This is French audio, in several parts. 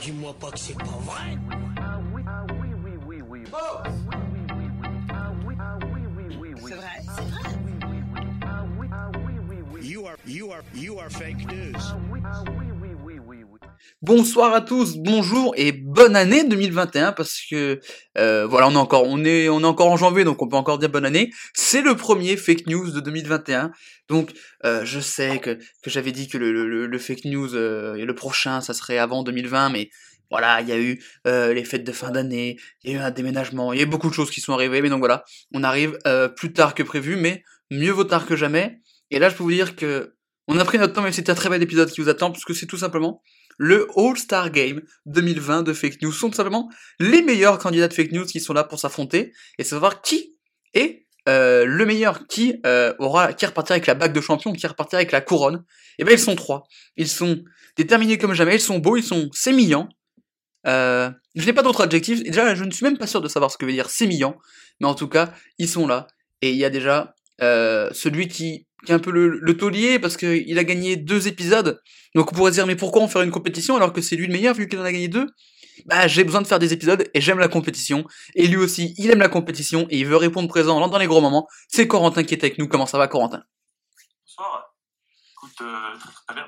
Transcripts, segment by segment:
dis-moi pas que c'est pas vrai. Ah oui, ah oui, oui, oui, oui. Oh You are, you are, you are fake news. Bonsoir à tous, bonjour et bonne année 2021 parce que euh, voilà on est encore on est on est encore en janvier donc on peut encore dire bonne année. C'est le premier fake news de 2021 donc euh, je sais que, j'avais dit que le, fake news euh, le prochain ça serait avant 2020 mais voilà il y a eu euh, les fêtes de fin d'année, il y a eu un déménagement, il y a eu beaucoup de choses qui sont arrivées mais donc voilà on arrive plus tard que prévu mais mieux vaut tard que jamais et là je peux vous dire que on a pris notre temps mais c'est un très bel épisode qui vous attend parce que c'est tout simplement le All-Star Game 2020 de fake news sont tout simplement les meilleurs candidats de fake news qui sont là pour s'affronter et savoir qui est euh, le meilleur, qui euh, aura, qui repartira avec la bague de champion, qui repartira avec la couronne. Et ben ils sont trois. Ils sont déterminés comme jamais. Ils sont beaux, ils sont sémillants. Euh, je n'ai pas d'autres adjectifs. Et déjà, je ne suis même pas sûr de savoir ce que veut dire sémillant. Mais en tout cas, ils sont là. Et il y a déjà celui qui, qui est un peu le, le taulier parce qu'il a gagné deux épisodes. Donc on pourrait se dire mais pourquoi on ferait une compétition alors que c'est lui le meilleur vu qu'il en a gagné deux? Bah j'ai besoin de faire des épisodes et j'aime la compétition. Et lui aussi, il aime la compétition et il veut répondre présent dans les gros moments. C'est Corentin qui est avec nous. Comment ça va Corentin? Bonsoir. Écoute, euh, très très bien.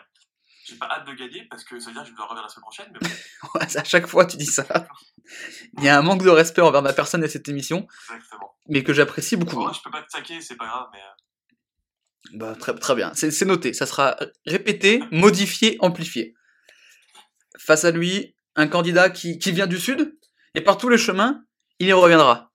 J'ai pas hâte de gagner parce que ça veut dire que je dois revenir la semaine prochaine. Mais bon, À chaque fois tu dis ça. Il y a un manque de respect envers ma personne et cette émission, exactement. mais que j'apprécie beaucoup. Bon, je peux pas te saquer, c'est pas grave, mais euh, Bah, très, très bien, c'est noté, ça sera répété, modifié, amplifié. Face à lui, un candidat qui, qui vient du sud, et par tous les chemins, il y reviendra.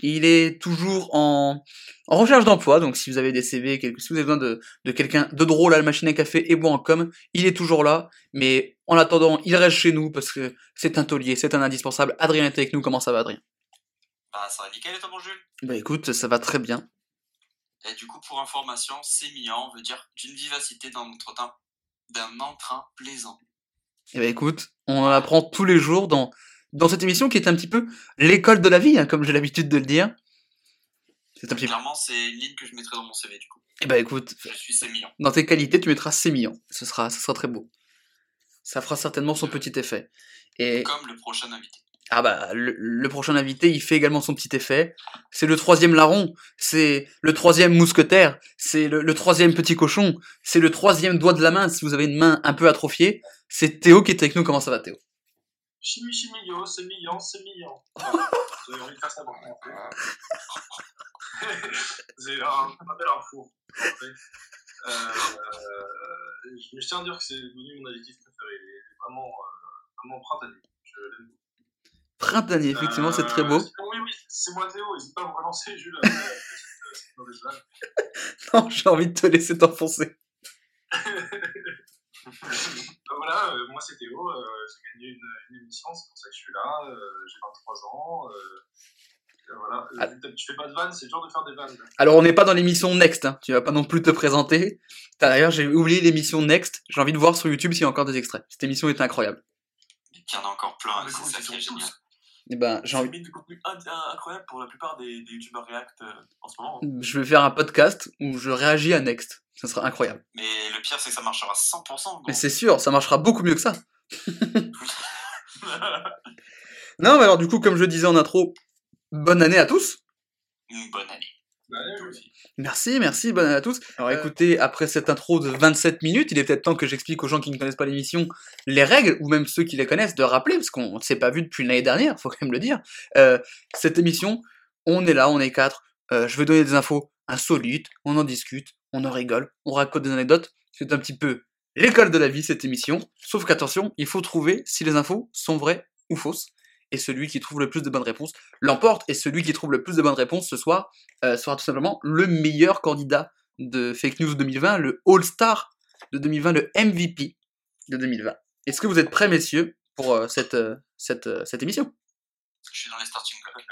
Il est toujours en, en recherche d'emploi, donc si vous avez des CV, quelque- si vous avez besoin de, de quelqu'un de drôle à la machine à café et bon en com, il est toujours là, mais en attendant, il reste chez nous parce que c'est un taulier, c'est un indispensable. Adrien est avec nous, comment ça va Adrien? Bah ça va nickel et toi mon Jules? Bah écoute, ça va très bien. Et du coup pour information, sémillant veut dire d'une vivacité dans notre teint, d'un entrain plaisant. Eh ben écoute, on en apprend tous les jours dans, dans cette émission qui est un petit peu l'école de la vie, hein, comme j'ai l'habitude de le dire. C'est un petit. Clairement c'est une ligne que je mettrai dans mon CV du coup. Eh ben écoute, Je suis sémillant. dans tes qualités, tu mettras sémillant. Ce sera, ce sera très beau. Ça fera certainement son petit effet. Et Comme le prochain invité. Ah bah le, le prochain invité, il fait également son petit effet. C'est le troisième larron, c'est le troisième mousquetaire, c'est le, le troisième petit cochon, c'est le troisième doigt de la main si vous avez une main un peu atrophiée. C'est Théo qui est avec nous. Comment ça va Théo? Chimio, c'est million, c'est. Voilà. J'ai envie de faire ça pour. C'est un, bel info. Euh, je me tiens à dire que c'est devenu mon adjectif préféré. Il est vraiment, euh, vraiment printanier. Je l'aime beaucoup. Printanier, effectivement, c'est très beau. Euh, Oui, oui, c'est moi Théo, n'hésite pas à me relancer, Jules, euh. Non, j'ai envie de te laisser t'enfoncer. Euh, voilà, euh, moi c'est Théo, euh, j'ai gagné une, une émission, c'est pour ça que je suis là, euh, j'ai 23 ans. Voilà, Ah. Euh, tu fais pas de vannes, c'est dur de faire des vannes. Alors, on n'est pas dans l'émission Next, hein. tu vas pas non plus te présenter. D'ailleurs, j'ai oublié l'émission Next. J'ai envie de voir sur YouTube s'il y a encore des extraits. Cette émission est incroyable. Il y en a encore plein, Mais c'est ça qui est génial. Et ben, j'ai envie. mis du contenu in- in- incroyable pour la plupart des, des youtubeurs React euh, en ce moment. Je vais faire un podcast où je réagis à Next. Ça sera incroyable. Mais le pire c'est que ça marchera 100%. Mais donc- c'est sûr, ça marchera beaucoup mieux que ça. Non, mais alors du coup, comme je disais en intro, bonne année à tous. Une bonne année. Bah. Merci, merci, bonne année à tous. Alors Euh. écoutez, après cette intro de 27 minutes, il est peut-être temps que j'explique aux gens qui ne connaissent pas l'émission les règles, ou même ceux qui les connaissent, de rappeler, parce qu'on ne s'est pas vu depuis l'année dernière, faut quand même le dire. Euh, cette émission, on est là, on est quatre, euh, je vais donner des infos insolites, on en discute, on en rigole, on raconte des anecdotes, c'est un petit peu l'école de la vie cette émission, sauf qu'attention, il faut trouver si les infos sont vraies ou fausses, et celui qui trouve le plus de bonnes réponses l'emporte, et celui qui trouve le plus de bonnes réponses ce soir euh, sera tout simplement le meilleur candidat de Fake News 2020, le All-Star de 2020, le MVP de 2020. Est-ce que vous êtes prêts, messieurs, pour euh, cette, euh, cette, euh, cette émission? Je suis dans les starting blocks.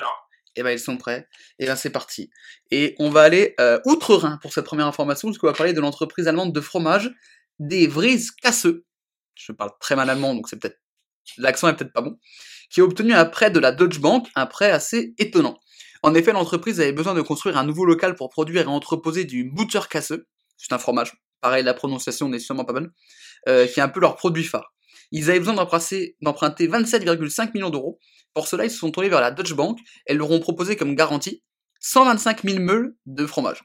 Là. Eh ben, ils sont prêts. Et ben, c'est parti. Et on va aller euh, outre-Rhin pour cette première information, parce qu'on va parler de l'entreprise allemande de fromage, des Vries Casseux. Je parle très mal allemand, donc c'est peut-être l'accent est peut-être pas bon. Qui a obtenu un prêt de la Deutsche Bank, un prêt assez étonnant. En effet, l'entreprise avait besoin de construire un nouveau local pour produire et entreposer du Butter Casseux. C'est un fromage. Pareil, la prononciation n'est sûrement pas bonne. euh, qui est un peu leur produit phare. Ils avaient besoin d'emprunter 27,5 millions d'euros. Pour cela, ils se sont tournés vers la Deutsche Bank et leur ont proposé comme garantie 125 000 meules de fromage.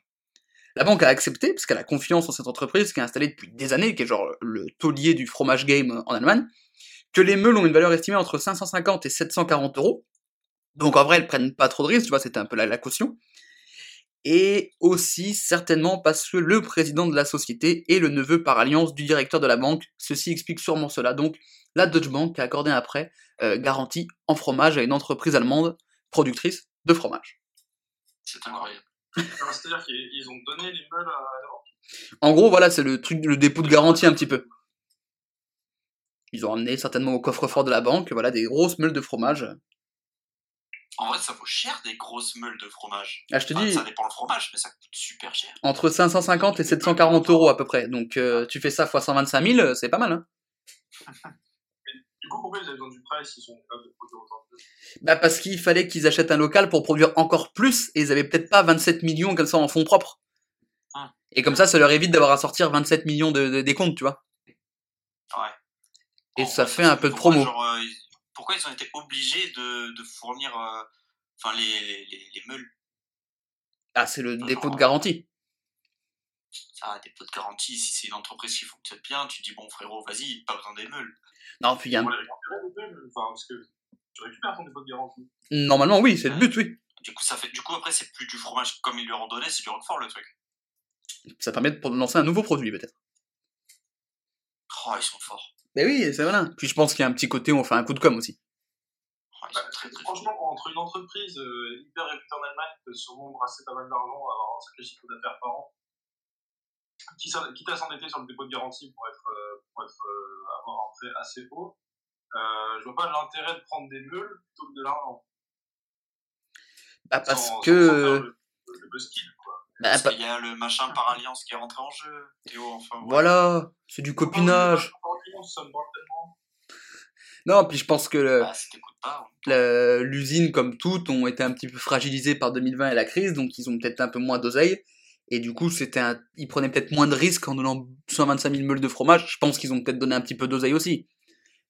La banque a accepté, parce qu'elle a confiance en cette entreprise qui est installée depuis des années, qui est genre le taulier du fromage game en Allemagne, que les meules ont une valeur estimée entre 550 et 740 euros. Donc en vrai, elles prennent pas trop de risques, tu vois, c'était un peu la, la caution. Et aussi, certainement, parce que le président de la société est le neveu par alliance du directeur de la banque. Ceci explique sûrement cela. Donc, la Deutsche Bank a accordé un prêt euh, garanti en fromage à une entreprise allemande productrice de fromage. C'est incroyable. Alors, C'est-à-dire qu'ils ont donné les meules à la banque? En gros, voilà, c'est le truc, le dépôt de garantie un petit peu. Ils ont amené certainement au coffre-fort de la banque, voilà, des grosses meules de fromage. En vrai, ça vaut cher des grosses meules de fromage. Ah, je te Enfin, dis, ça dépend le fromage, mais ça coûte super cher. entre 550 et 740 euros à peu près. Donc, euh, tu fais ça fois 125 000, euh, c'est pas mal, hein. Du coup, pourquoi ils avaient besoin du prêt s'ils sont capables de produire autant Bah, parce qu'il fallait qu'ils achètent un local pour produire encore plus, et ils avaient peut-être pas 27 millions comme ça en fonds propres. Ah. Et comme ça, ça leur évite d'avoir à sortir 27 millions de, de- des comptes, tu vois. Ouais. Et En ça fait un peu de promo. genre, euh, pourquoi ils ont été obligés de, de fournir euh, enfin, les, les, les, les meules? Ah, c'est le dépôt de garantie. Ça pots de garantie. Si c'est une entreprise qui fonctionne bien, tu dis bon frérot, vas-y, pas besoin des meules. Non, puis il y a un- tu récupères ton dépôt de garantie. Normalement, oui, c'est le but, oui. Du coup, ça fait, du coup après, c'est plus du fromage comme ils leur ont donné, c'est du roquefort le truc. Ça permet de lancer un nouveau produit, peut-être. Oh, ils sont forts. Mais oui, c'est malin. Puis je pense qu'il y a un petit côté où on fait un coup de com' aussi. Ils Bah, franchement, entre une entreprise euh, hyper réputée en Allemagne qui peut sûrement brasser pas mal d'argent, avoir un sacré chiffre d'affaires par an, quitte à s'endetter sur le dépôt de garantie pour, être, euh, pour être, euh, avoir un prêt assez haut, euh, je vois pas l'intérêt de prendre des meules plutôt que de l'argent. Bah, parce Sans- que. sans faire le, le buzzkill, quoi. Bah, Parce qu'il y a le machin par alliance qui est rentré en jeu. Théo, enfin. ouais. Voilà, c'est du copinage. Non, puis je pense que Bah, le- l'usine, comme toutes, ont été un petit peu fragilisées par 2020 et la crise, donc ils ont peut-être un peu moins d'oseille. Et du coup, c'était un... ils prenaient peut-être moins de risques en donnant 125 000 meules de fromage. Je pense qu'ils ont peut-être donné un petit peu d'oseille aussi.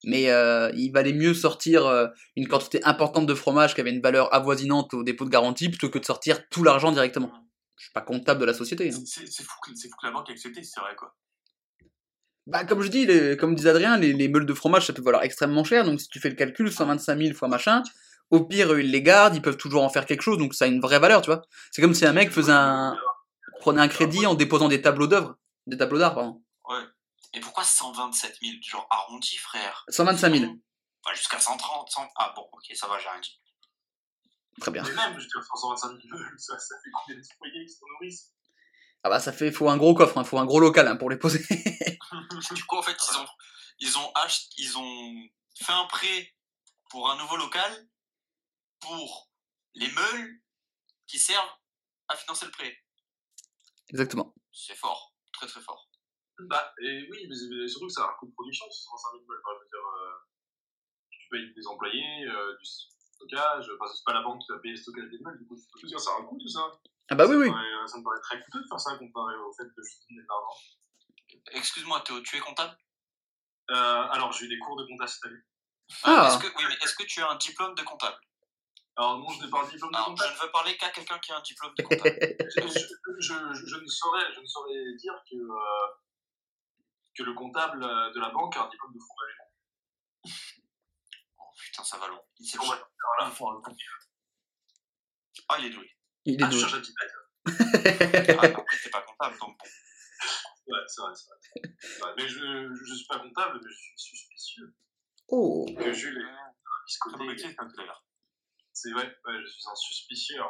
Mais euh, il valait mieux sortir euh, une quantité importante de fromage qui avait une valeur avoisinante au dépôt de garantie plutôt que de sortir tout l'argent directement. Je suis pas comptable de la société. hein. C'est fou, que- c'est fou que la banque ait accepté, c'est vrai quoi. Bah, comme je dis, les- comme disait Adrien, les, les meules de fromage, ça peut valoir extrêmement cher. Donc, si tu fais le calcul, 125 000 fois machin, au pire, ils les gardent, ils peuvent toujours en faire quelque chose. Donc, ça a une vraie valeur, tu vois. C'est comme si un mec faisait un, prenait un crédit en déposant des tableaux d'œuvre. Des tableaux d'art, pardon. Ouais. Et pourquoi 127 000 Genre arrondi, frère? 125 000. Bah, Jusqu'à 130, 100... Ah bon, ok, ça va, j'ai rien dit. Très bien. Mais même, je veux dire, 125 000 meules, ça, ça fait combien de foyers qui se nourrissent? Ah bah, ça fait, faut un gros coffre, hein, faut un gros local hein, pour les poser. du coup, en fait, ils ont, ils ont acheté, ils ont fait un prêt pour un nouveau local pour les meules qui servent à financer le prêt. Exactement. C'est fort, très très fort. Bah, et oui, mais, surtout que ça a un coût de production, c'est 125 000 meules. Enfin, je veux dire, euh, tu payes des employés, euh, du stockage, enfin, c'est pas la banque qui va payer le stockage des meules, du coup, je veux dire, ça a un coût tout ça. Ah bah oui, ça, oui. Me paraît, ça me paraît très coûteux de faire ça comparé au fait de juste donner de l'argent. Excuse-moi, Théo, tu es comptable? Euh, alors, j'ai eu des cours de compta cette année. Ah. Est-ce que, oui, mais est-ce que tu as un diplôme de comptable? Alors, non, je n'ai pas un diplôme de Alors, je ne veux parler qu'à quelqu'un qui a un diplôme de comptable. je, je, je, je ne saurais, je ne saurais dire que, euh, que le comptable euh, de la banque a un diplôme de fromager. Putain, ça va loin. Il s'est Bon, voilà. Il faut un compte. Ah, il est doué. Il est Ah, je cherche un petit. Ah, après, t'es pas comptable, donc bon. Ouais, c'est vrai, c'est vrai. Ouais, mais je ne suis pas comptable, mais je suis suspicieux Oh. que Jules est un bon biscoté. métier, comme l'as l'air. C'est ouais, ouais, je suis un suspicieux.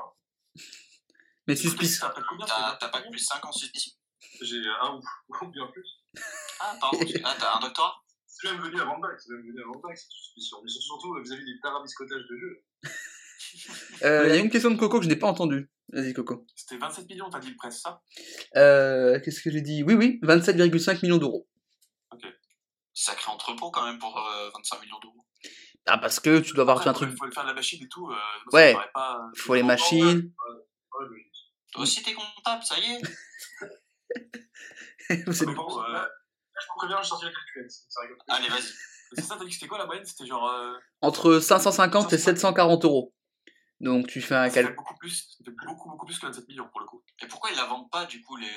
Mais Suspicieux. suspicieux. T'as pas combien T'as t'as pas que plus 5 en suspicion. J'ai un ou, ou bien plus. Ah, pardon. Ah, t'as un doctorat? C'est même venu avant bac, c'est même venu avant cette suspicion. Mais surtout vis-à-vis des tarabiscotages de jeu. Euh, Il y a une question de Coco que je n'ai pas entendue. Vas-y, Coco. C'était 27 millions, t'as dit le presse, ça? Euh, Qu'est-ce que j'ai dit? Oui, oui, 27,5 millions d'euros. Sacré entrepôt quand même pour euh, 25 millions d'euros. Ah, parce que tu dois avoir Après, un truc. faut faire la machine et tout. euh, Ouais. Euh, Faut les machines. Ouais, mais Toi aussi, t'es comptable, ça y est. C'est bon. Euh, je me préviens, je sorti la calculette. Ça rigole. Allez, vas-y. C'est ça, t'as dit que c'était quoi la moyenne? C'était genre. euh, Entre 550 et 740 euros. Donc tu fais un calcul. beaucoup plus, beaucoup, beaucoup plus que 27 millions pour le coup. Et pourquoi ils la vendent pas, du coup, les...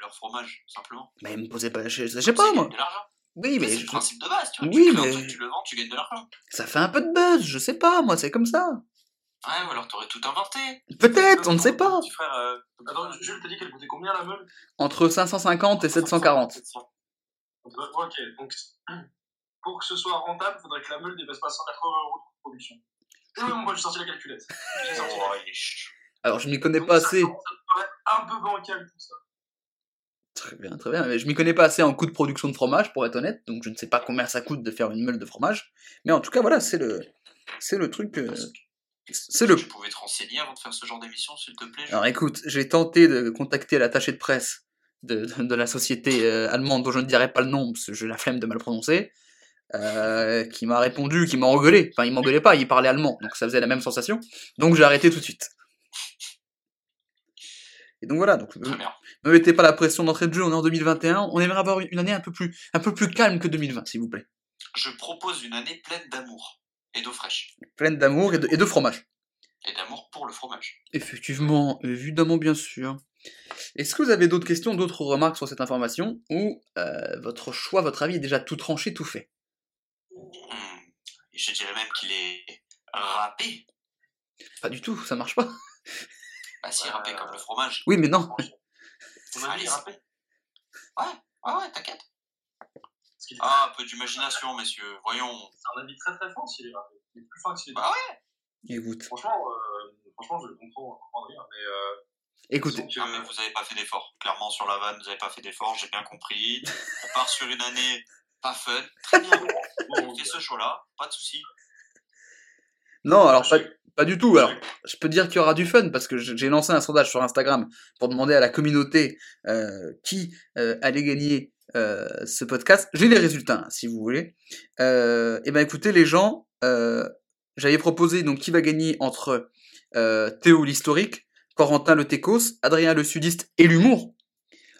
leur fromage, simplement? Mais me posez pas, je, je sais pas ils moi. gagnent de l'argent. Oui, mais C'est je- le principe de base, tu vois. Oui, tu mais- truc, tu le vends, tu gagnes de l'argent. ça fait un peu de buzz, je sais pas moi, c'est comme ça. Ouais, ou alors t'aurais tout inventé. Peut-être, on ne sait pas. Petit frère. euh, Attends, frère, Jules, t'as dit qu'elle coûtait combien la meule? Entre 550 et 740. 700. Ok, donc pour que ce soit rentable, il faudrait que la meule dépasse pas 180 euros de production. Et oui, moi j'ai sorti la calculette. J'ai sorti la Oh, ch- Alors je m'y connais Donc, pas ça assez. me paraître un peu bancal tout ça. Très bien, très bien. Mais je m'y connais pas assez en coût de production de fromage, pour être honnête. Donc je ne sais pas combien ça coûte de faire une meule de fromage. Mais en tout cas, voilà, c'est le, c'est le truc. euh, C'est le. Tu pouvais te renseigner avant de faire ce genre d'émission, s'il te plaît. Alors écoute, j'ai tenté de contacter l'attaché de presse de, de la société euh, allemande dont je ne dirai pas le nom parce que j'ai la flemme de mal prononcer, euh, qui m'a répondu, qui m'a engueulé. Enfin, il m'engueulait pas, il parlait allemand, donc ça faisait la même sensation. Donc j'ai arrêté tout de suite. Et donc voilà, donc ne mettez pas la pression d'entrée de jeu, on est en 2021, on aimerait avoir une année un peu plus, un peu plus calme que 2020, s'il vous plaît. Je propose une année pleine d'amour et d'eau fraîche. Pleine d'amour et de, et de fromage. Et d'amour pour le fromage. Effectivement, évidemment, bien sûr. Est-ce que vous avez d'autres questions, d'autres remarques sur cette information, ou euh, votre choix, votre avis est déjà tout tranché, tout fait? Et Je dirais même qu'il est râpé. Pas du tout, ça marche pas. Bah, si, Euh, râpé comme le fromage. Oui, mais non. Allez, râpé Ouais, ouais, ouais, t'inquiète. Ah, un peu d'imagination, messieurs. Voyons. C'est un avis très très fin s'il est râpé. Il est plus fin que s'il est Bah Écoute, Franchement, euh, franchement, je le comprends, je comprends rien, mais euh, écoutez, Ah, vous avez pas fait d'effort. Clairement, sur la vanne, vous avez pas fait d'effort, j'ai bien compris. On part sur une année pas fun. Très bien. On fait ce choix-là, pas de soucis. non, alors pas, pas du tout. Alors, je peux dire qu'il y aura du fun parce que j'ai lancé un sondage sur Instagram pour demander à la communauté euh, qui euh, allait gagner euh, ce podcast. J'ai les résultats, si vous voulez. Et ben écoutez, les gens, j'avais proposé donc qui va gagner entre Théo l'historique, Corentin le Técos, Adrien le sudiste et l'humour.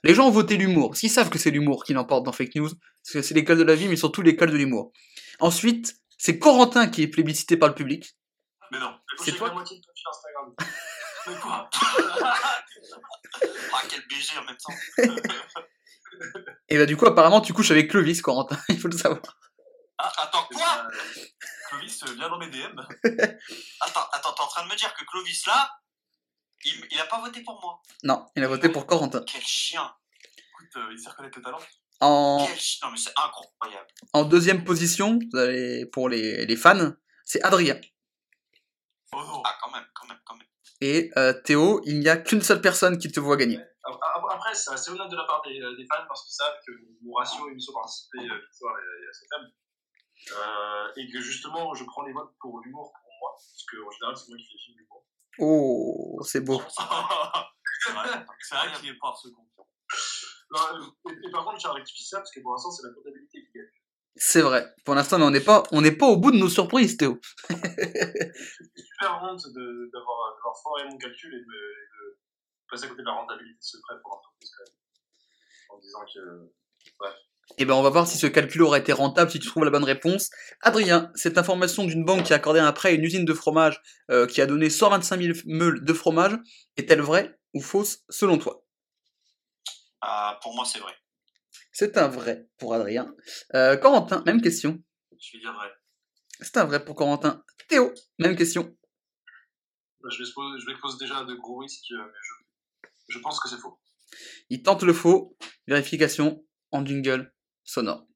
Les gens ont voté l'humour, parce qu'ils savent que c'est l'humour qui l'emporte dans Fake News, parce que c'est l'école de la vie, mais surtout l'école de l'humour. Ensuite, c'est Corentin qui est plébiscité par le public. Mais non. C'est toi la moitié de ton fil Instagram. Mais quoi Ah, quel BG en même temps. Et bah du coup, apparemment, tu couches avec Clovis, Corentin, il faut le savoir. Ah, attends, quoi Clovis, euh, viens dans mes DM. Attends, attends, t'es en train de me dire que Clovis, là, il, il a pas voté pour moi. Non, il a voté pour Corentin. Quel chien? Écoute, euh, il sait reconnaître le talent. En, Quel chien. Non, mais c'est incroyable. en deuxième position, vous avez- pour les, les fans, c'est Adrien. Oh non. Ah, quand même, quand même, quand même. Et euh, Théo, il n'y a qu'une seule personne qui te voit gagner. Après, c'est assez honnête de la part des, des fans parce qu'ils savent que mon ratio émission participée euh, victoire est, assez faible. Euh, et que justement, je prends les votes pour l'humour pour moi, parce qu'en général, c'est moi qui fais les films d'humour. Oh, c'est beau. c'est vrai, qu'il est pas ce con. Non, et, et par contre, à rectifier ça parce que pour l'instant, c'est la comptabilité qui gagne. C'est vrai. Pour l'instant, mais on n'est pas, on n'est pas au bout de nos surprises, Théo. J'ai super honte de- d'avoir foiré mon calcul et de, passer à côté de la rentabilité de ce prêt pour l'entreprise quand même. En disant que. Et ben, on va voir si ce calcul aura été rentable si tu trouves la bonne réponse. Adrien, cette information d'une banque qui a accordé un prêt à une usine de fromage euh, qui a donné 125 000 meules de fromage est-elle vraie ou fausse selon toi? Ah, pour moi, c'est vrai. C'est un vrai pour Adrien. Euh, Corentin, même question. Je vais dire vrai. C'est un vrai pour Corentin. Théo, même question. Je poser- je vais poser déjà de gros risques, euh, mais je, je pense que c'est faux. Il tente le faux. Vérification en jingle sonore.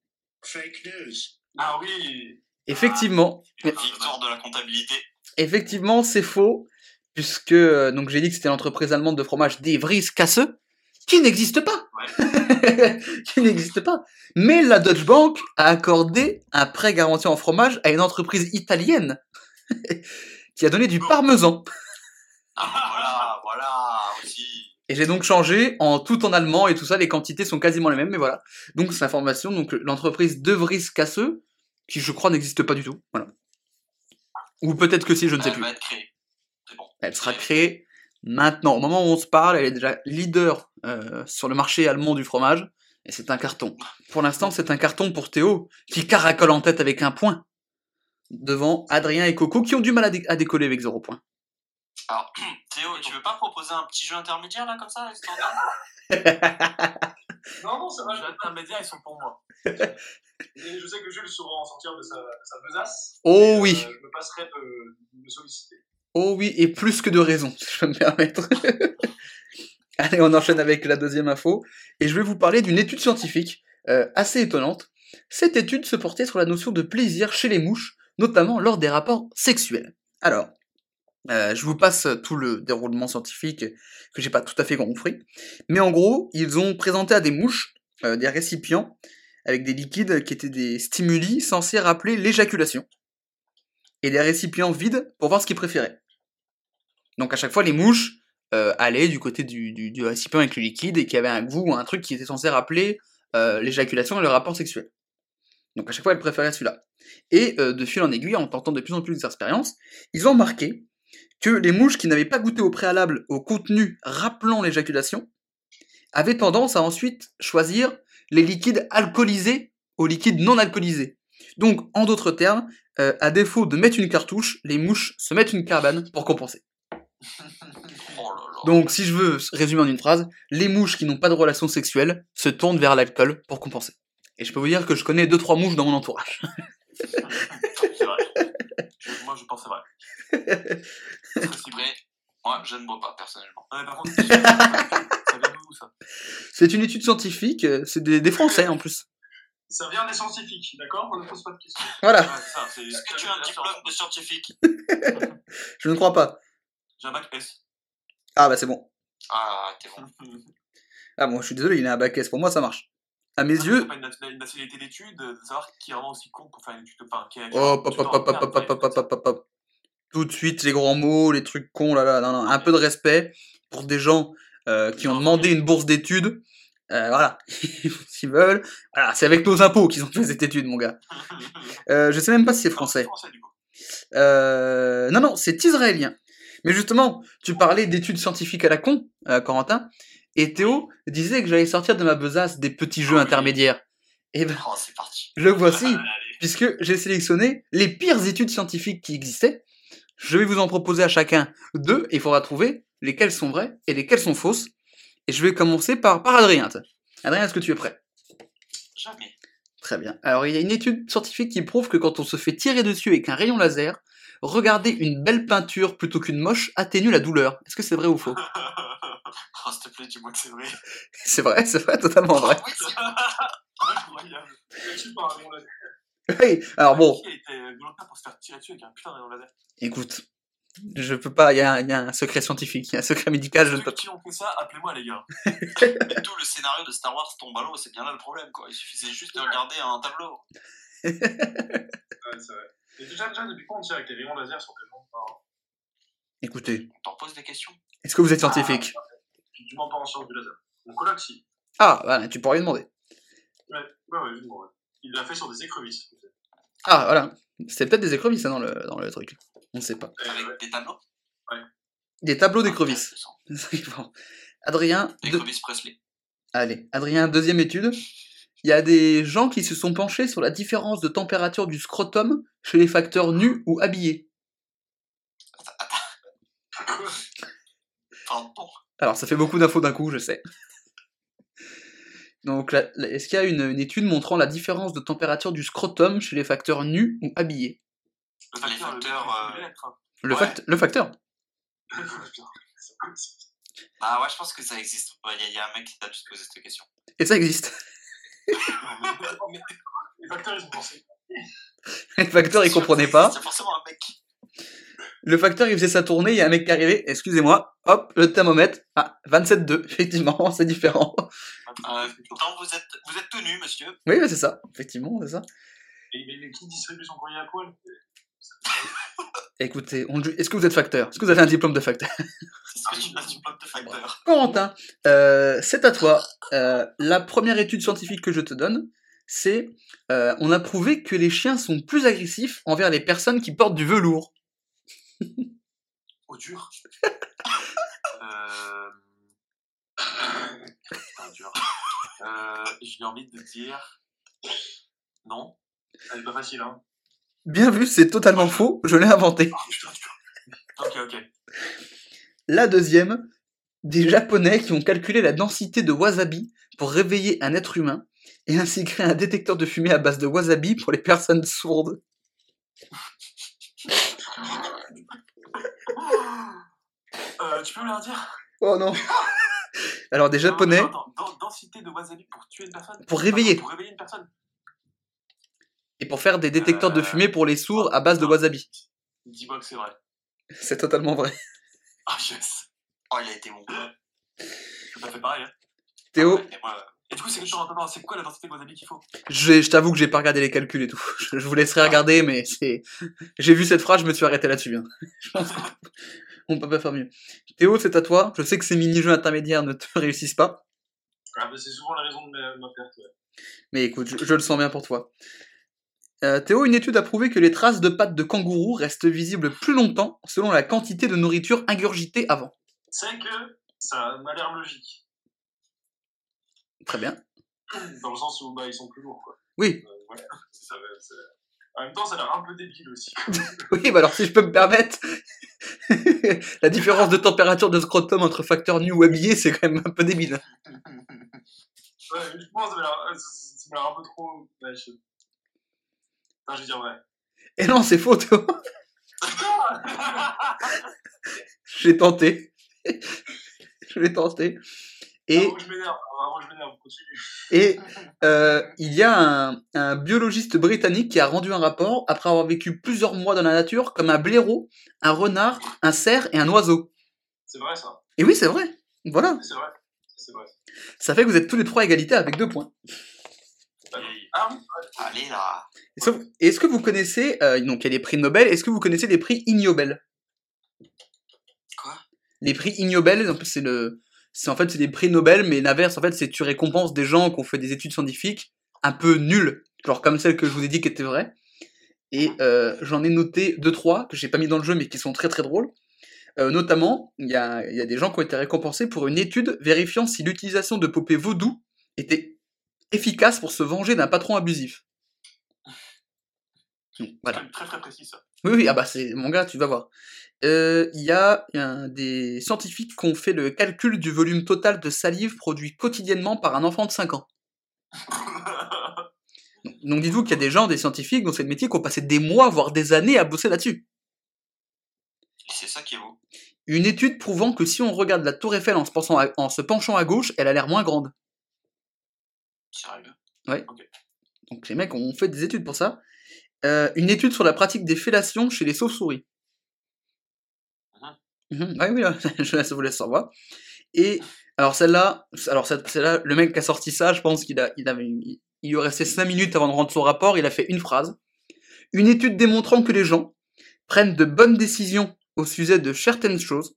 Fake news. Ah oui Effectivement, mais- Victoire de la comptabilité. effectivement, c'est faux, puisque euh, donc j'ai dit que c'était l'entreprise allemande de fromage d'Evry Casseux, qui n'existe pas, qui n'existe pas. Mais la Deutsche Bank a accordé un prêt garanti en fromage à une entreprise italienne qui a donné du parmesan. Ah. Et j'ai donc changé en tout en allemand et tout ça, les quantités sont quasiment les mêmes, mais voilà. Donc cette information, donc l'entreprise Devries Casseux, qui je crois n'existe pas du tout, voilà. Ou peut-être que si, je ne sais Elle plus. va être créée. C'est bon. Elle sera créée maintenant. Au moment où on se parle, elle est déjà leader euh, sur le marché allemand du fromage. Et c'est un carton. Pour l'instant, c'est un carton pour Théo, qui caracole en tête avec un point. Devant Adrien et Coco, qui ont du mal à, dé- à décoller avec zéro point. Alors, Théo, tu veux pas proposer un petit jeu intermédiaire là comme ça histoire de- Non, non, ça va. Les jeux intermédiaires, ils sont pour moi. Et je sais que Jules saura en sortir de sa, de sa besace. Oh Et, oui. euh, je me passerai de, de me solliciter. Oh oui, et plus que de raison, si je peux me permettre. Allez, on enchaîne avec la deuxième info. Et je vais vous parler d'une étude scientifique euh, assez étonnante. Cette étude se portait sur la notion de plaisir chez les mouches, notamment lors des rapports sexuels. Alors, euh, je vous passe tout le déroulement scientifique que j'ai pas tout à fait compris. Mais en gros, ils ont présenté à des mouches euh, des récipients avec des liquides qui étaient des stimuli censés rappeler l'éjaculation. Et des récipients vides pour voir ce qu'ils préféraient. Donc à chaque fois, les mouches euh, allaient du côté du, du, récipient avec le liquide et qui avait un goût ou un truc qui était censé rappeler euh, l'éjaculation et le rapport sexuel. Donc à chaque fois, elles préféraient celui-là. Et euh, de fil en aiguille, en tentant de plus en plus d'expériences, ils ont remarqué que les mouches qui n'avaient pas goûté au préalable au contenu rappelant l'éjaculation avaient tendance à ensuite choisir les liquides alcoolisés aux liquides non alcoolisés. Donc, en d'autres termes, euh, à défaut de mettre une cartouche, les mouches se mettent une cabane pour compenser. Oh. Donc, si je veux résumer en une phrase, les mouches qui n'ont pas de relation sexuelle se tournent vers l'alcool pour compenser. Et je peux vous dire que je connais deux trois mouches dans mon entourage. C'est vrai. Je- moi, je pense que c'est vrai. Après, moi, je ne bois pas personnellement. Non, mais par contre, ça vient d'où ça? C'est une étude scientifique, euh, c'est des, des Français en plus. Ça vient des scientifiques, d'accord? On ne pose pas de questions. Voilà, Ouais, c'est ça, c'est- Est-ce que tu as un diplôme de scientifique? Je ne crois pas. J'ai un bac S. Ah bah c'est bon. Ah, t'es bon. Ah bon, je suis désolé, il a un bac S, pour moi ça marche. À mes Ah, yeux, C'est pas une, nat- une nationalité d'études, de savoir qui est vraiment aussi con pour faire une étude. Enfin, qui qui hop hop tu hop dois hop hop en hop hop faire, hop hop hop hop. Tout de suite les grands mots, les trucs cons, là là, non, non, un peu de respect pour des gens euh, qui ont demandé une bourse d'études. Euh, voilà, s'ils veulent. Voilà, c'est avec nos impôts qu'ils ont fait cette étude, mon gars. Euh, je sais même pas si c'est français. Euh, non, non, c'est israélien. Mais justement, tu parlais d'études scientifiques à la con, Corentin, et Théo disait que j'allais sortir de ma besace des petits jeux intermédiaires. Et ben, Oh, le voici, Allez. puisque j'ai sélectionné les pires études scientifiques qui existaient. Je vais vous en proposer à chacun deux, et il faudra trouver lesquelles sont vraies et lesquelles sont fausses. Et je vais commencer par, par Adrien. Adrien, est-ce que tu es prêt? Jamais. Très bien. Alors, il y a une étude scientifique qui prouve que quand on se fait tirer dessus avec un rayon laser, regarder une belle peinture plutôt qu'une moche atténue la douleur. Est-ce que c'est vrai ou faux? Oh, s'il te plaît, dis-moi que c'est vrai. C'est vrai, c'est vrai, totalement vrai. Oui, c'est Incroyable. Laser. Oui, alors bon, Qui a été volontaire pour se faire tirer dessus avec un putain de laser écoute, je peux pas, il y, a un- il y a un secret scientifique, il y a un secret médical, je ne peux pas. qui ont fait ça, appelez-moi les gars. Et tout le scénario de Star Wars tombe à l'eau, c'est bien là le problème, quoi. Il suffisait juste de regarder un tableau. Ouais, c'est vrai. Et déjà, déjà, depuis quand on tire avec les rayons laser sur des gens Écoutez, On t'en pose des questions. est-ce que vous êtes scientifique? Je ne pas en science du laser. Mon coloc, si. Ah, voilà, tu pourrais lui demander. Ouais, ouais, ouais, je ouais. Il l'a fait sur des écrevisses. Ah, voilà. C'est peut-être des écrevisses hein, dans, le, dans le truc. On ne sait pas. Euh, Avec ouais. des tableaux? Des tableaux Ah, d'écrevisses. Bon. Adrien, Des deux- crevisses Presley. Allez, Adrien, deuxième étude. Il y a des gens qui se sont penchés sur la différence de température du scrotum chez les facteurs nus ou habillés. Pardon. Alors, ça fait beaucoup d'infos d'un coup, je sais. Donc, est-ce qu'il y a une, une étude montrant la différence de température du scrotum chez les facteurs nus ou habillés? Le Les facteur, facteurs, le, euh, le Ouais. fact- le facteur Ah ouais, je pense que ça existe. Il y, a- y a un mec qui t'a se poser cette question. Et ça existe. Les facteurs, ils ont pensé. Les facteurs, ils comprenaient pas. C'est forcément un mec. Le facteur, il faisait sa tournée, il y a un mec qui arrivait, excusez-moi, hop, le thermomètre, ah, 27,2, effectivement, c'est différent. Euh, tant vous êtes, vous êtes tout nu, monsieur. Oui, mais c'est ça, effectivement, c'est ça. Et, mais, qui distribue son courrier à poil Écoutez, on- est-ce que vous êtes facteur? Est-ce que vous avez un diplôme de facteur? Est-ce que du pote de facteur Corentin, euh, c'est à toi. Euh, la première étude scientifique que je te donne, c'est euh, on a prouvé que les chiens sont plus agressifs envers les personnes qui portent du velours. Au dur? euh... Putain, dur. Euh, j'ai envie de dire. Non. Elle est pas facile, hein. Bien vu, c'est totalement faux, je l'ai inventé. Oh, putain, putain. Ok, ok. La deuxième, des Japonais qui ont calculé la densité de wasabi pour réveiller un être humain et ainsi créer un détecteur de fumée à base de wasabi pour les personnes sourdes. Euh, tu peux me le redire? Oh non Alors des Japonais, Non, attends, attends. Den- Densité de wasabi pour tuer une personne Pour réveiller. Pour réveiller une personne et pour faire des détecteurs de Euh, fumée pour les sourds à base de wasabi. Dis-moi que c'est vrai. C'est totalement vrai. Ah, yes. Oh, il a été bon. Je pas fait pareil. Hein. Théo, moi, Et du coup, c'est attends, attends, c'est quoi la densité de wasabi qu'il faut? Je, je t'avoue que j'ai pas regardé les calculs et tout. Je, je vous laisserai regarder, mais c'est. J'ai vu cette phrase, je me suis arrêté là-dessus. hein. Je pense qu'on peut pas faire mieux. Théo, c'est à toi. Je sais que ces mini-jeux intermédiaires ne te réussissent pas. Ah, bah, c'est souvent la raison de ma, ma perte, ouais. Mais écoute, je, je le sens bien pour toi. Euh, Théo, une étude a prouvé que les traces de pattes de kangourou restent visibles plus longtemps selon la quantité de nourriture ingurgitée avant. C'est que ça m'a l'air logique. Très bien. Dans le sens où bah, ils sont plus lourds, quoi. Oui, Euh. Ça En même temps, ça a l'air un peu débile aussi. oui, bah alors si je peux me permettre, la différence de température de scrotum entre facteur nu ou habillé, c'est quand même un peu débile. Ouais, je pense que ça m'a l'air un peu trop. Ouais, je... Enfin, je dire. Et non, c'est faux, Théo. J'ai tenté. je l'ai tenté. Et, euh, il y a un, un biologiste britannique qui a rendu un rapport après avoir vécu plusieurs mois dans la nature comme un blaireau, un renard, un cerf et un oiseau. C'est vrai, ça. Et oui, c'est vrai. Voilà. C'est vrai. C'est vrai. Ça fait que vous êtes tous les trois à égalité avec deux points. Ah Allez là. Est-ce que- Est-ce que vous connaissez, euh, donc il y a les prix Nobel, est-ce que vous connaissez les prix Ignobel? Quoi? Les prix Ignobel, en plus c'est le, c'est en fait c'est des prix Nobel, mais l'inverse en fait c'est tu récompenses des gens qui ont fait des études scientifiques un peu nulles, genre comme celle que je vous ai dit qui était vraie. Et euh, j'en ai noté deux trois que j'ai pas mis dans le jeu mais qui sont très très drôles. Euh, notamment, il y a, y a des gens qui ont été récompensés pour une étude vérifiant si l'utilisation de poupées vaudou était efficace pour se venger d'un patron abusif. Donc, très très précis ça. Oui, oui, ah bah c'est mon gars, tu vas voir. Euh, Il y a un des scientifiques qui ont fait le calcul du volume total de salive produit quotidiennement par un enfant de 5 ans. Donc, donc dites-vous qu'il y a des gens, des scientifiques dans ce métier qui ont passé des mois, voire des années à bosser là-dessus. C'est ça qui est beau. Une étude prouvant que si on regarde la tour Eiffel en se, pensant à- en se penchant à gauche, elle a l'air moins grande. Sérieux? Donc les mecs ont fait des études pour ça. Euh, une étude sur la pratique des fellations chez les sauves-souris. Mhm, ouais, oui, là, je vous laisse savoir. Et alors celle-là, alors celle-là, le mec qui a sorti ça, je pense qu'il a, il avait, il il lui restait 5 minutes avant de rendre son rapport, il a fait une phrase. Une étude démontrant que les gens prennent de bonnes décisions au sujet de certaines choses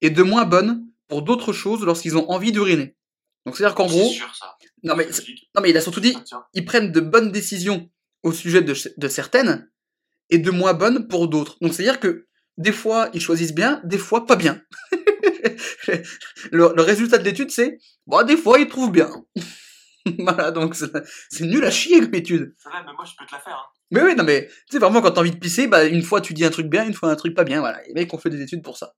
et de moins bonnes pour d'autres choses lorsqu'ils ont envie d'uriner. Donc c'est-à-dire qu'en gros, sûr ça. non mais, non mais il a surtout dit, Ah, ils prennent de bonnes décisions au sujet de, de certaines et de moins bonnes pour d'autres. Donc c'est-à-dire que des fois ils choisissent bien, des fois pas bien. le, le résultat de l'étude c'est, bon des fois ils trouvent bien. voilà, donc c'est nul à chier comme étude. C'est vrai, mais moi je peux te la faire. Hein. Mais oui, non mais, tu sais vraiment quand t'as envie de pisser, bah une fois tu dis un truc bien, une fois un truc pas bien, voilà. Les mecs ont fait des études pour ça.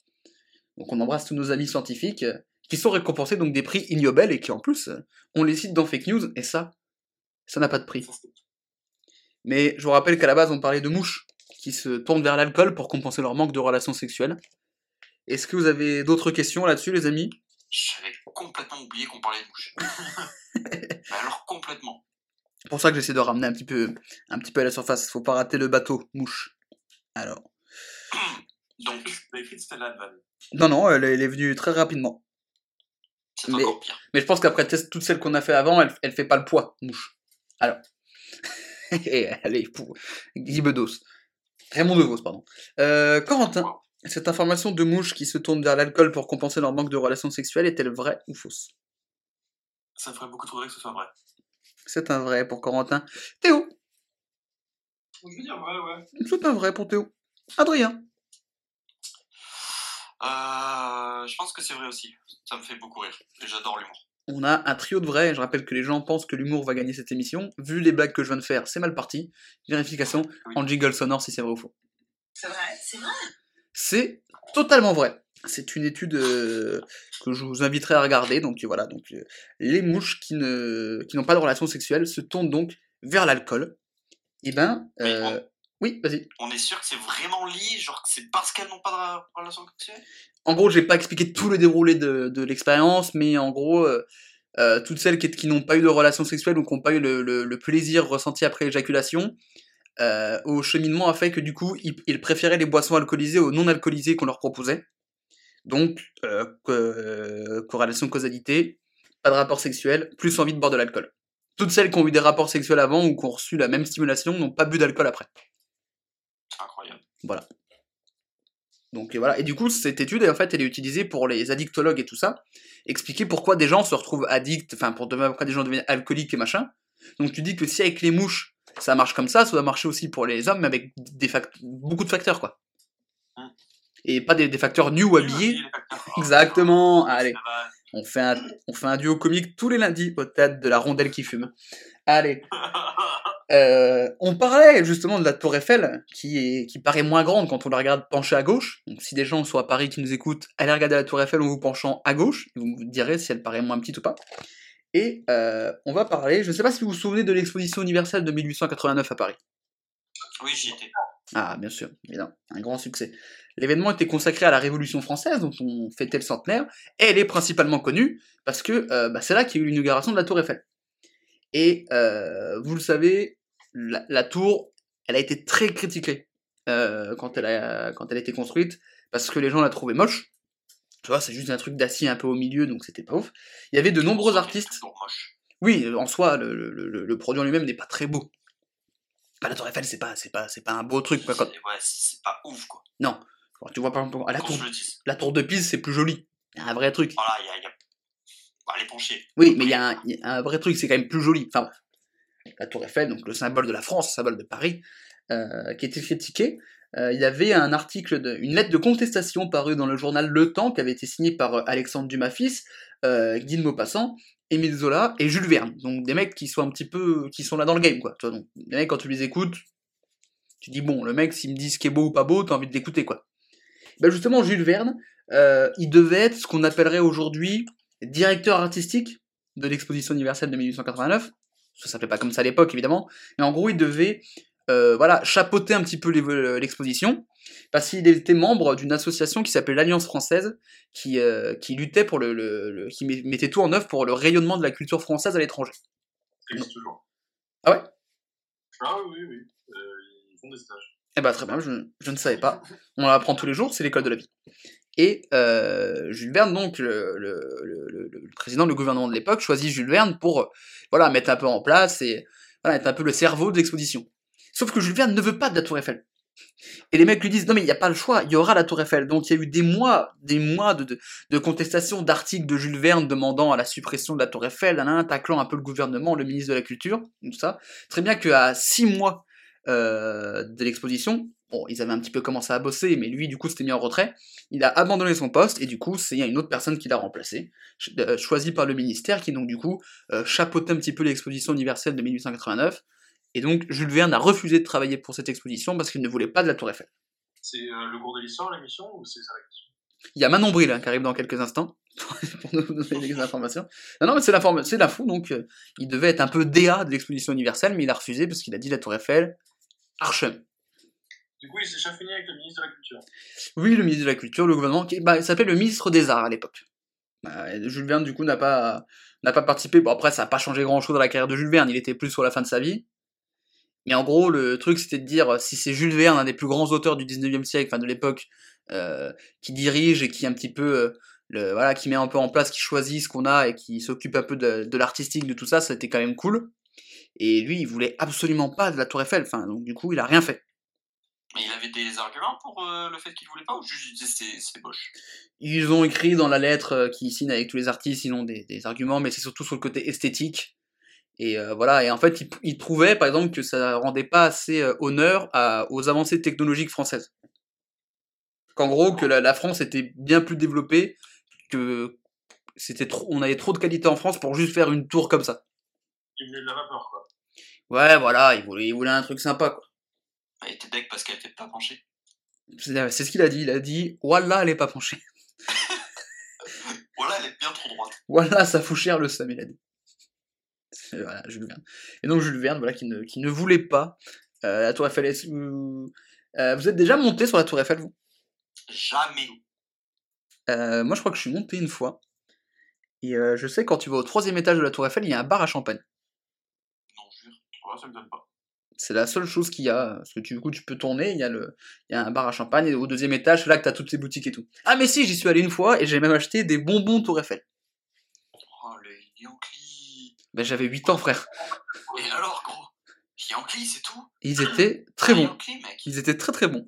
Donc on embrasse tous nos amis scientifiques euh, qui sont récompensés donc des prix Ignobel et qui en plus, euh, on les cite dans Fake News, et ça, ça n'a pas de prix. Ça, Mais je vous rappelle qu'à la base, on parlait de mouches qui se tournent vers l'alcool pour compenser leur manque de relations sexuelles. Est-ce que vous avez d'autres questions là-dessus, les amis? J'avais complètement oublié qu'on parlait de mouches. Mais alors complètement. C'est pour ça que j'essaie de ramener un petit peu, un petit peu à la surface. Faut pas rater le bateau, mouche. Alors. Donc. Non, non, elle est, elle est venue très rapidement. c'est Mais- encore pire. Mais je pense qu'après test- toutes celles qu'on a fait avant, elle, elle fait pas le poids, mouche. Alors. Et allez, pour Guy Bedos. Raymond DeVos, pardon. Euh, Corentin, cette information de mouches qui se tournent vers l'alcool pour compenser leur manque de relations sexuelles est-elle vraie ou fausse? Ça me ferait beaucoup trop rire que ce soit vrai. C'est un vrai pour Corentin. Théo, Je veux dire vrai, ouais. c'est un vrai pour Théo. Adrien, Euh, je pense que c'est vrai aussi. Ça me fait beaucoup rire. Et j'adore l'humour. On a un trio de vrais. Je rappelle que les gens pensent que l'humour va gagner cette émission. Vu les blagues que je viens de faire, c'est mal parti. Vérification en jingle sonore si c'est vrai ou faux. C'est vrai, c'est vrai. C'est totalement vrai. C'est une étude euh, que je vous inviterai à regarder. Donc voilà, donc euh, les mouches qui ne qui n'ont pas de relation sexuelle se tournent donc vers l'alcool. Et ben, Mais euh, on- oui, vas-y. On est sûr que c'est vraiment lié, genre que c'est parce qu'elles n'ont pas de relation sexuelle? En gros, j'ai pas expliqué tout le déroulé de, de l'expérience, mais en gros, euh, euh, toutes celles qui, qui n'ont pas eu de relation sexuelle ou qui n'ont pas eu le, le- le plaisir ressenti après l'éjaculation, euh, au cheminement a fait que du coup, ils, ils préféraient les boissons alcoolisées aux non alcoolisées qu'on leur proposait. Donc, co- euh, corrélation causalité, pas de rapport sexuel, plus envie de boire de l'alcool. Toutes celles qui ont eu des rapports sexuels avant ou qui ont reçu la même stimulation n'ont pas bu d'alcool après. Incroyable. Donc et voilà. Et du coup, cette étude, en fait, elle est utilisée pour les addictologues et tout ça, expliquer pourquoi des gens se retrouvent addicts, enfin pour devenir, pourquoi des gens deviennent alcooliques et machin. Donc tu dis que si avec les mouches, ça marche comme ça, ça doit marcher aussi pour les hommes, mais avec des beaucoup de facteurs, quoi. Hum. Et pas des, des facteurs nus ou habillés. facteurs. Exactement. Allez, on fait un, on fait un duo comique tous les lundis au théâtre de la rondelle qui fume. Allez. Euh, on parlait justement de la Tour Eiffel, qui, est, qui paraît moins grande quand on la regarde penchée à gauche. Donc si des gens sont à Paris qui nous écoutent, allez regarder la Tour Eiffel en vous penchant à gauche, vous me direz si elle paraît moins petite ou pas. Et euh, on va parler, je ne sais pas si vous vous souvenez de l'exposition universelle de 1889 à Paris. Oui, j'y étais. Ah, bien sûr, évidemment, un grand succès. L'événement était consacré à la Révolution française, dont on fêtait le centenaire, et elle est principalement connue parce que euh, bah, c'est là qu'il y a eu l'inauguration de la Tour Eiffel. Et vous le savez, la, la tour, elle a été très critiquée euh, quand, elle a, quand elle a été construite, parce que les gens la trouvaient moche. Tu vois, c'est juste un truc d'acier un peu au milieu, donc c'était pas ouf. Il y avait de nombreux artistes. Moche. Oui, en soi, le, le, le- le produit en lui-même n'est pas très beau. Bah, la Tour Eiffel, c'est pas, c'est pas, c'est pas un beau truc. Quoi. Quand... Ouais, c'est pas ouf, quoi. Non. Quand tu vois par exemple à la tour, la tour de Pise, c'est plus joli. Il y a un vrai truc. Voilà, il y a. y a- Bah, les penchés. Oui, mais il y, a un- il y a un vrai truc, c'est quand même plus joli. Enfin, bref. La tour Eiffel, donc le symbole de la France, le symbole de Paris, euh, qui était critiqué. Euh, il y avait un article, une lettre de contestation parue dans le journal Le Temps, qui avait été signée par euh, Alexandre Dumas fils, Guy de Maupassant, Émile Zola et Jules Verne. Donc des mecs qui sont un petit peu, qui sont là dans le game, quoi. Des mecs quand tu les écoutes, tu dis bon, le mec s'il me dit ce qui est beau ou pas beau, t'as envie de l'écouter, quoi. Ben justement, Jules Verne, il devait être ce qu'on appellerait aujourd'hui directeur artistique de l'exposition universelle de 1889. Ça s'appelait pas comme ça à l'époque, évidemment. Mais en gros, il devait euh, voilà, chapeauter un petit peu l'exposition, parce qu'il était membre d'une association qui s'appelait l'Alliance française, qui, euh, qui luttait pour le, le- le- qui met- mettait tout en œuvre pour le rayonnement de la culture française à l'étranger. Toujours. Ah ouais? Ah oui, oui. Euh, ils font des stages. Eh ben très bien, je, je ne savais pas. On l'apprend tous les jours, c'est l'école de la vie. Et euh, Jules Verne, donc le, le, président du gouvernement de l'époque, choisit Jules Verne pour euh, voilà, mettre un peu en place et être un peu le cerveau de l'exposition. Sauf que Jules Verne ne veut pas de la Tour Eiffel. Et les mecs lui disent non mais il n'y a pas le choix, il y aura la Tour Eiffel. Donc il y a eu des mois, des mois de, de, de contestation d'articles de Jules Verne demandant à la suppression de la Tour Eiffel, taclant un peu le gouvernement, le ministre de la Culture, tout ça. Très bien qu'à six mois euh, de l'exposition, bon ils avaient un petit peu commencé à bosser, mais lui du coup s'était mis en retrait. Il a abandonné son poste et du coup c'est une autre personne qui l'a remplacé, euh, choisi par le ministère qui donc du coup euh, chapeautait un petit peu l'exposition universelle de 1889. Et donc Jules Verne a refusé de travailler pour cette exposition parce qu'il ne voulait pas de la Tour Eiffel. C'est euh, le cours de l'histoire, l'émission, ou c'est ça la Il y a Manon Bril hein, qui arrive dans quelques instants pour nous donner des informations. Non, non, mais c'est l'inform- c'est l'info, donc euh, il devait être un peu DA de l'exposition universelle, mais il a refusé parce qu'il a dit la Tour Eiffel, Archem. Du coup, il s'est avec le ministre de la Culture. Oui, le ministre de la Culture, le gouvernement, qui bah, il s'appelait le ministre des Arts à l'époque. Bah, Jules Verne, du coup, n'a pas, participé. Bon, après, ça n'a pas changé grand-chose dans la carrière de Jules Verne, il était plus sur la fin de sa vie. Mais en gros, le truc, c'était de dire, si c'est Jules Verne, un des plus grands auteurs du 19e siècle, enfin de l'époque, euh, qui dirige et qui un petit peu, euh, le, voilà, qui met un peu en place, qui choisit ce qu'on a et qui s'occupe un peu de, de l'artistique, de tout ça, c'était quand même cool. Et lui, il voulait absolument pas de la Tour Eiffel, enfin, donc du coup, il a rien fait. Mais il avait des arguments pour euh, le fait qu'il voulait pas ou juste il disait c'est- moche? Ils ont écrit dans la lettre euh, qu'ils signent avec tous les artistes, ils ont des, des arguments, mais c'est surtout sur le côté esthétique. Et euh, voilà, et en fait, ils, ils trouvaient par exemple que ça rendait pas assez honneur à- aux avancées technologiques françaises. Qu'en gros, que la, la France était bien plus développée que c'était trop, on avait trop de qualité en France pour juste faire une tour comme ça. Il venait de la vapeur, quoi. Ouais, voilà, il voulait, il voulait un truc sympa, quoi. Elle était deck parce qu'elle était pas penchée. C'est c'est ce qu'il a dit. Il a dit, voilà, elle est pas penchée. Voilà, elle est bien trop droite. Voilà, ça fout cher le Sam, il a dit. Voilà, Jules Verne. Et donc Jules Verne, voilà, qui ne, qui ne voulait pas euh, la Tour Eiffel. Euh, vous êtes déjà monté sur la Tour Eiffel, vous? Jamais. Euh, Moi, je crois que je suis monté une fois. Et euh, je sais, quand tu vas au troisième étage de la Tour Eiffel, il y a un bar à champagne. Non, jure. Ouais, ça me donne pas. C'est la seule chose qu'il y a. Parce que tu, du coup, tu peux tourner, il y, a le, il y a un bar à champagne, et au deuxième étage, c'est là que tu as toutes ces boutiques et tout. Ah, mais si, j'y suis allé une fois, et j'ai même acheté des bonbons Tour Eiffel. Oh, le Yankee. Ben, j'avais 8 ans, frère. Et alors, gros? Yankee, c'est tout? Ils étaient très bons. Yankee, mec. Ils étaient très très bons.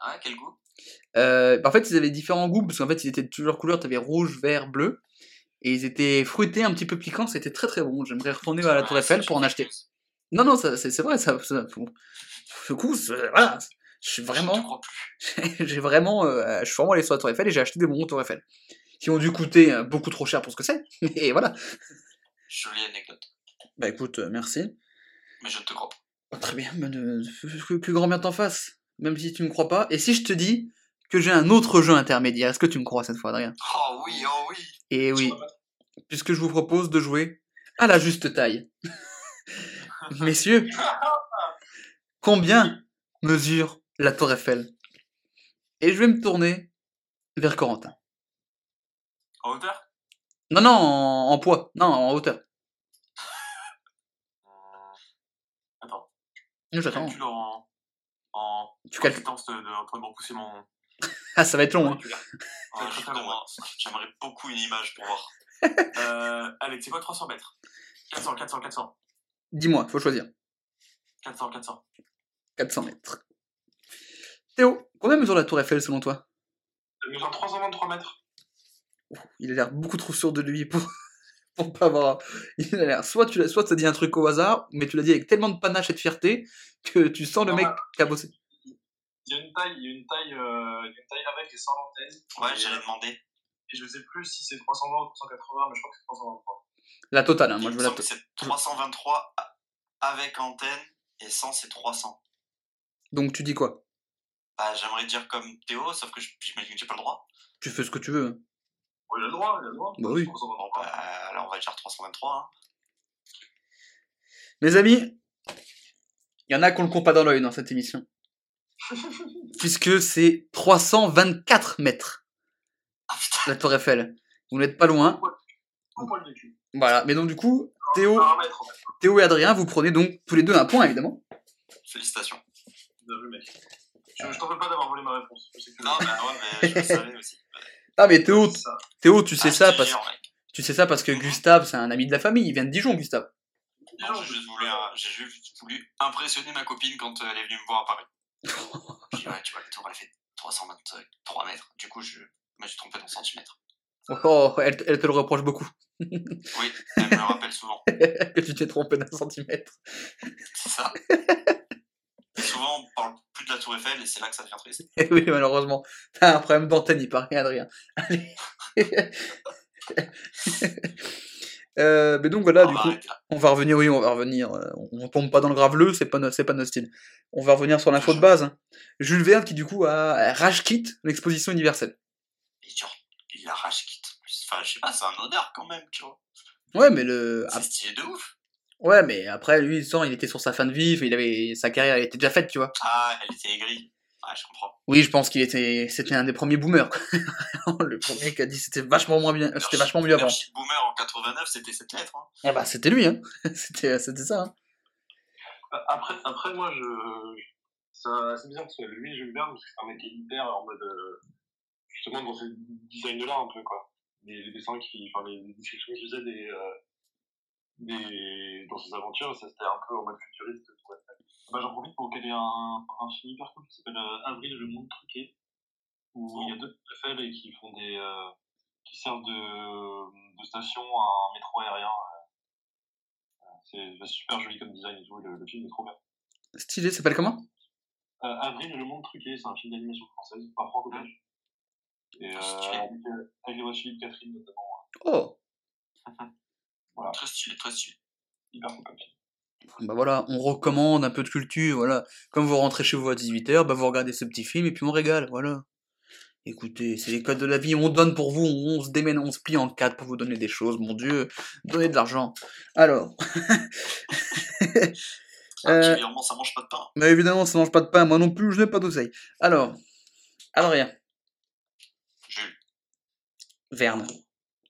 Ah, quel goût? Euh, en fait, ils avaient différents goûts, parce qu'en fait, ils étaient de plusieurs couleurs. T'avais rouge, vert, bleu. Et ils étaient fruités, un petit peu piquants. C'était très très bon. J'aimerais retourner à la Tour Eiffel pour en acheter. Non, non, c'est c'est vrai, ça. ça pour- ce coup, voilà. Je suis vraiment. j'ai vraiment. euh, je suis vraiment allé sur la Tour Eiffel et j'ai acheté des bonbons Tour Eiffel. Qui ont dû coûter euh, beaucoup trop cher pour ce que c'est. Et voilà. Jolie anecdote. Bah écoute, euh, merci. Mais je ne te crois pas. Oh, très bien, que grand bien t'en fasse. Même si tu me crois pas. Et si je te dis que j'ai un autre jeu intermédiaire, est-ce que tu me crois cette fois, Adrien? Oh oui, oh oui. Et oui, puisque je vous propose de jouer à la juste taille. Messieurs, combien mesure la Tour Eiffel? Et je vais me tourner vers Corentin. En hauteur? Non, non, en, en poids. Non, en hauteur. Hum, Attends. Non, J'attends. calcule en. En. Tu calcules. de, de, en train de pousser mon. Ah, ça va être long. Hein. Oh, commence. J'aimerais beaucoup une image pour voir. Euh, Alex, c'est quoi 300 mètres? 400, 400, 400. Dis-moi, faut choisir. 400, 400. 400 mètres. Théo, combien mesure la Tour Eiffel selon toi? Elle mesure 323 mètres. Il a l'air beaucoup trop sûr de lui pour, pour pas avoir. Il a l'air. Soit tu l'as- soit t'as dit un truc au hasard, mais tu l'as dit avec tellement de panache et de fierté que tu sens le Non, mec bah, qui a bossé. Il y a une taille, il y a une taille, euh, il y a une taille avec et sans l'antenne. Ouais, j'allais demander. Et je sais plus si c'est 320 ou 380, mais je crois que c'est 323. La totale, hein, moi je veux la totale. c'est 323 a- avec antenne et sans c'est 300. Donc tu dis quoi? Bah, j'aimerais dire comme Théo, sauf que je- j'imagine que j'ai pas le droit. Tu fais ce que tu veux. hein. Oh, il a le droit, il a le droit. Bah oui. 323. Bah, alors on va dire 323. Hein. Mes amis, il y en a qu'on le compte pas dans l'œil dans cette émission. Puisque c'est 324 mètres, Ah la Tour Eiffel. Vous n'êtes pas loin. Poil de cul. Voilà, mais donc du coup, Théo. Théo et Adrien, vous prenez donc tous les deux un point, évidemment. félicitations. Je, je t'en veux pas d'avoir volé ma réponse. Je sais que Non, bah ouais, mais je le savais aussi. Ah mais Théo. Théo, tu sais Ah, ça parce mec. tu sais ça parce que Gustave, c'est un ami de la famille, il vient de Dijon, Gustave. Non, j'ai juste juste voulu impressionner ma copine quand euh, elle est venue me voir à Paris. Dit, ouais, tu vois, la tour, elle fait 323 mètres. Du coup, je me suis trompé dans centimètres. Oh, elle, te- elle te le reproche beaucoup, Oui, elle me le rappelle souvent. que tu t'es trompé d'un centimètre. C'est ça. Et souvent, on parle plus de la tour Eiffel et c'est là que ça devient triste. Eh oui, malheureusement, t'as un problème d'antenne, il paraît, Adrien. Allez. Euh, mais donc voilà, on du va coup, on va revenir, oui, on va revenir. euh, on on tombe pas dans le graveleux, c'est pas, no- c'est pas notre style. On va revenir sur l'info de base. hein. Jules Verne qui du coup a rage quitte l'exposition universelle. Et il arrache quitte. Enfin, je sais pas, c'est un honneur quand même, tu vois. Ouais, mais le, C'est stylé de ouf. ouais, mais après lui, il sent, il était sur sa fin de vie, il avait sa carrière, elle était déjà faite, tu vois. Ah, elle était aigrie. Ouais, je comprends. Oui, je pense qu'il était, c'était un des premiers boomers. le premier qui a dit c'était vachement moins bien, c'était vachement mieux avant. Leadership Boomer en 89, c'était cette lettre. Hein. Ah bah c'était lui, hein. c'était, c'était ça. Hein. Après, après, moi, je. C'est bizarre parce que lui, Jules Verne, parce que c'est un mec qui est hyper en mode. euh, justement, dans ce design-là, un peu, quoi. Les, les dessins qui. Enfin, les, les descriptions qu'il faisait des. euh, des dans ses aventures, ça c'était un peu en mode futuriste. Bah, j'en profite pour caler un, un film hyper cool qui s'appelle euh, Avril et le monde truqué. Où il y a deux Eiffel et qui font des. euh, qui servent de, de station à un métro aérien. euh, C'est super joli comme design et tout, le, le film est trop bien. Stylé, ça s'appelle comment? Euh, Avril et le monde truqué, c'est un film d'animation française, par franco belge Et euh, euh, Philippe Catherine notamment. Oh, Très stylé, très stylé. Hyper sympa. bah voilà, on recommande un peu de culture, voilà. Comme vous rentrez chez vous à 18h, bah vous regardez ce petit film et puis on régale, voilà. Écoutez, c'est les codes de la vie, on donne pour vous, on se démène, on se plie en quatre pour vous donner des choses, mon Dieu, donnez de l'argent. Alors, Un Euh, virement, ça mange pas de pain. mais évidemment, ça mange pas de pain, moi non plus, je n'ai pas d'oseille. Alors, Adrien, Jules. Verne,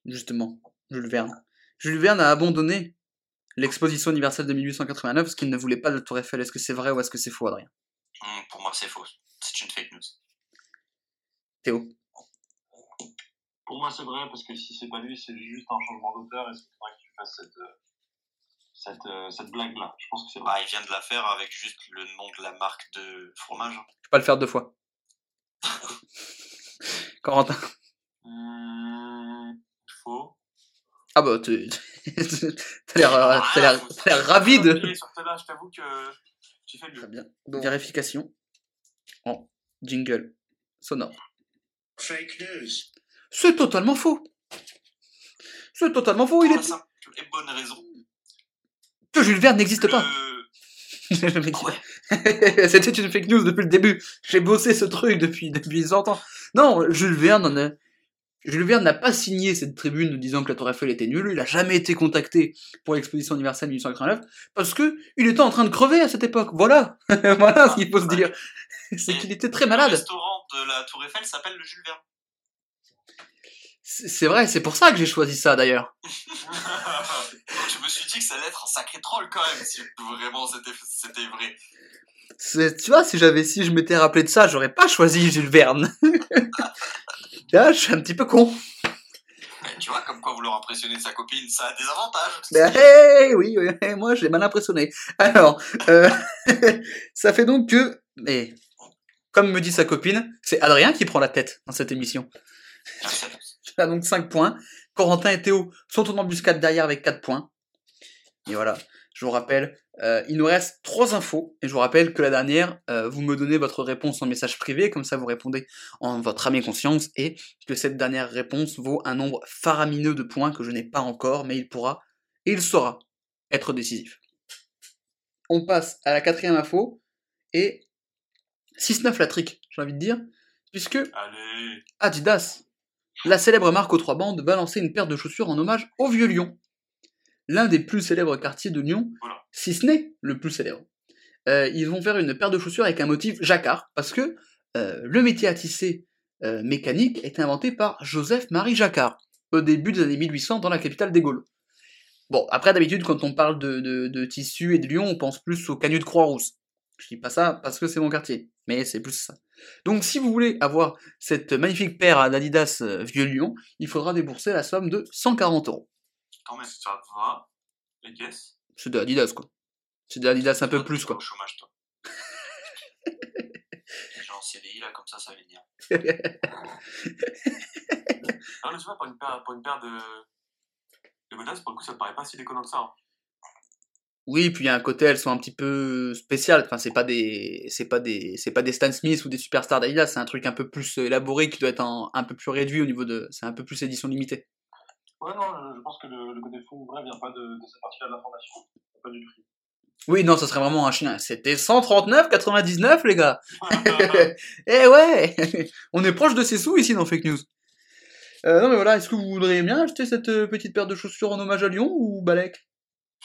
justement, Jules Verne. Jules Verne a abandonné l'exposition universelle de 1889 parce qu'il ne voulait pas de Tour Eiffel. Est-ce que c'est vrai ou est-ce que c'est faux, Adrien? Hum, pour moi, c'est faux. C'est une fake news. Théo? Pour moi, c'est vrai, parce que si c'est pas lui, c'est juste un changement d'auteur et c'est faudrait que tu fasses cette, euh, cette, euh, cette blague-là. Je pense que c'est vrai. Bah, il vient de la faire avec juste le nom de la marque de fromage. Je peux pas le faire deux fois. Corentin? Hum, faux. Ah bah, tu- t'as l'air euh, t'as l'air ravi de... Appuyez sur celle-là, je t'avoue que j'ai fait Très bien. Donc, vérification en jingle sonore. Fake news. C'est totalement faux. C'est totalement faux. Il la est simple et bonne raison. que Jules Verne n'existe pas. Le- Ah ouais. C'était une fake news depuis le début. J'ai bossé ce truc depuis depuis 100 ans. Non, Jules Verne en a- Jules Verne n'a pas signé cette tribune disant que la Tour Eiffel était nulle. Il a jamais été contacté pour l'exposition universelle 1889 parce que il était en train de crever à cette époque. Voilà, voilà ce qu'il faut se dire. C'est qu'il était très Le malade. restaurant de la Tour Eiffel s'appelle le Jules Verne. C'est vrai, c'est pour ça que j'ai choisi ça d'ailleurs. Je me suis dit que ça allait être un sacré troll quand même, si vraiment c'était vrai. Tu vois, si j'avais, si je m'étais rappelé de ça, j'aurais pas choisi Jules Verne. Là, je suis un petit peu con. Tu vois, comme quoi vouloir impressionner sa copine, ça a des avantages. Mais, hey, oui, oui, moi j'ai mal impressionné. Alors, euh, ça fait donc que, mais comme me dit sa copine, c'est Adrien qui prend la tête dans cette émission. Merci à tous. Il a donc 5 points. Corentin et Théo sont en embuscade derrière avec 4 points. Et voilà, je vous rappelle, euh, il nous reste 3 infos. Et je vous rappelle que la dernière, euh, vous me donnez votre réponse en message privé, comme ça vous répondez en votre âme et conscience, et que cette dernière réponse vaut un nombre faramineux de points que je n'ai pas encore, mais il pourra, et il saura, être décisif. On passe à la quatrième info, et 6-9 la trick, j'ai envie de dire, puisque Allez. Adidas, la célèbre marque aux trois bandes, va lancer une paire de chaussures en hommage au Vieux Lyon, l'un des plus célèbres quartiers de Lyon, Voilà. si ce n'est le plus célèbre. Euh, ils vont faire une paire de chaussures avec un motif jacquard, parce que euh, le métier à tisser euh, mécanique est inventé par Joseph-Marie Jacquard, au début des années 1800 dans la capitale des Gaules. Bon, après d'habitude, quand on parle de, de, de tissu et de Lyon, on pense plus au canut de Croix-Rousse. Je dis pas ça parce que c'est mon quartier, mais c'est plus ça. Donc si vous voulez avoir cette magnifique paire d'Adidas Vieux Lyon, il faudra débourser la somme de 140 euros. Quand même. Ça va. Les caisses. C'est de Adidas quoi. C'est de Adidas un peu plus quoi. Au chômage, toi. Genre en CDI, là, comme ça, ça va venir. Tu vois, pour une paire, pour une paire de. De godasses, pour le coup, ça te paraît pas si déconnant que ça. hein. Oui, puis il y a un côté, elles sont un petit peu spéciales. Enfin, c'est pas des, c'est pas des, c'est pas des Stan Smith ou des superstars d'Adidas. C'est un truc un peu plus élaboré qui doit être en- un peu plus réduit au niveau de, c'est un peu plus édition limitée. Ouais, non, je, je pense que le, le côté fou vrai vient pas de, de cette partie-là de l'information, pas du prix. Oui, non, ça serait vraiment un chien. C'était 139,99 les gars. eh ouais, on est proche de ces sous ici dans Fake News. Euh, non mais voilà, est-ce que vous voudriez bien acheter cette euh, petite paire de chaussures en hommage à Lyon ou Balek?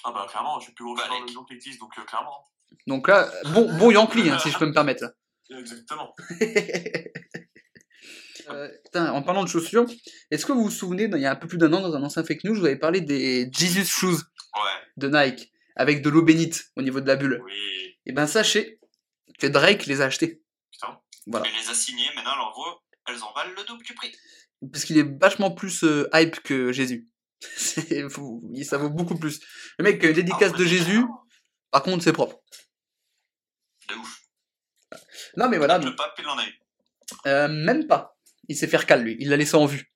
Ah, bah, clairement, je suis le plus gros Bah, les- de Lyon qui existe, donc euh, clairement. Donc là, bon, bon Yankee, hein, si je peux me permettre. là. Exactement. Euh, putain, en parlant de chaussures, est-ce que vous vous souvenez, il y a un peu plus d'un an, dans un ancien fake news, je vous avais parlé des Jesus Shoes de Nike, avec de l'eau bénite au niveau de la bulle. oui. Et ben sachez que Drake les a achetés. Putain. Voilà. Il les a signés, maintenant, voit, elles en valent le double du prix. Parce qu'il est vachement plus euh, hype que Jésus. Ça vaut beaucoup plus. Le mec une dédicace Ah, de ouais, Jésus, par contre, c'est propre. De ouf. Non mais voilà, le pape, il en a eu. euh, même pas. Il s'est fait cal lui, il l'a laissé en vue.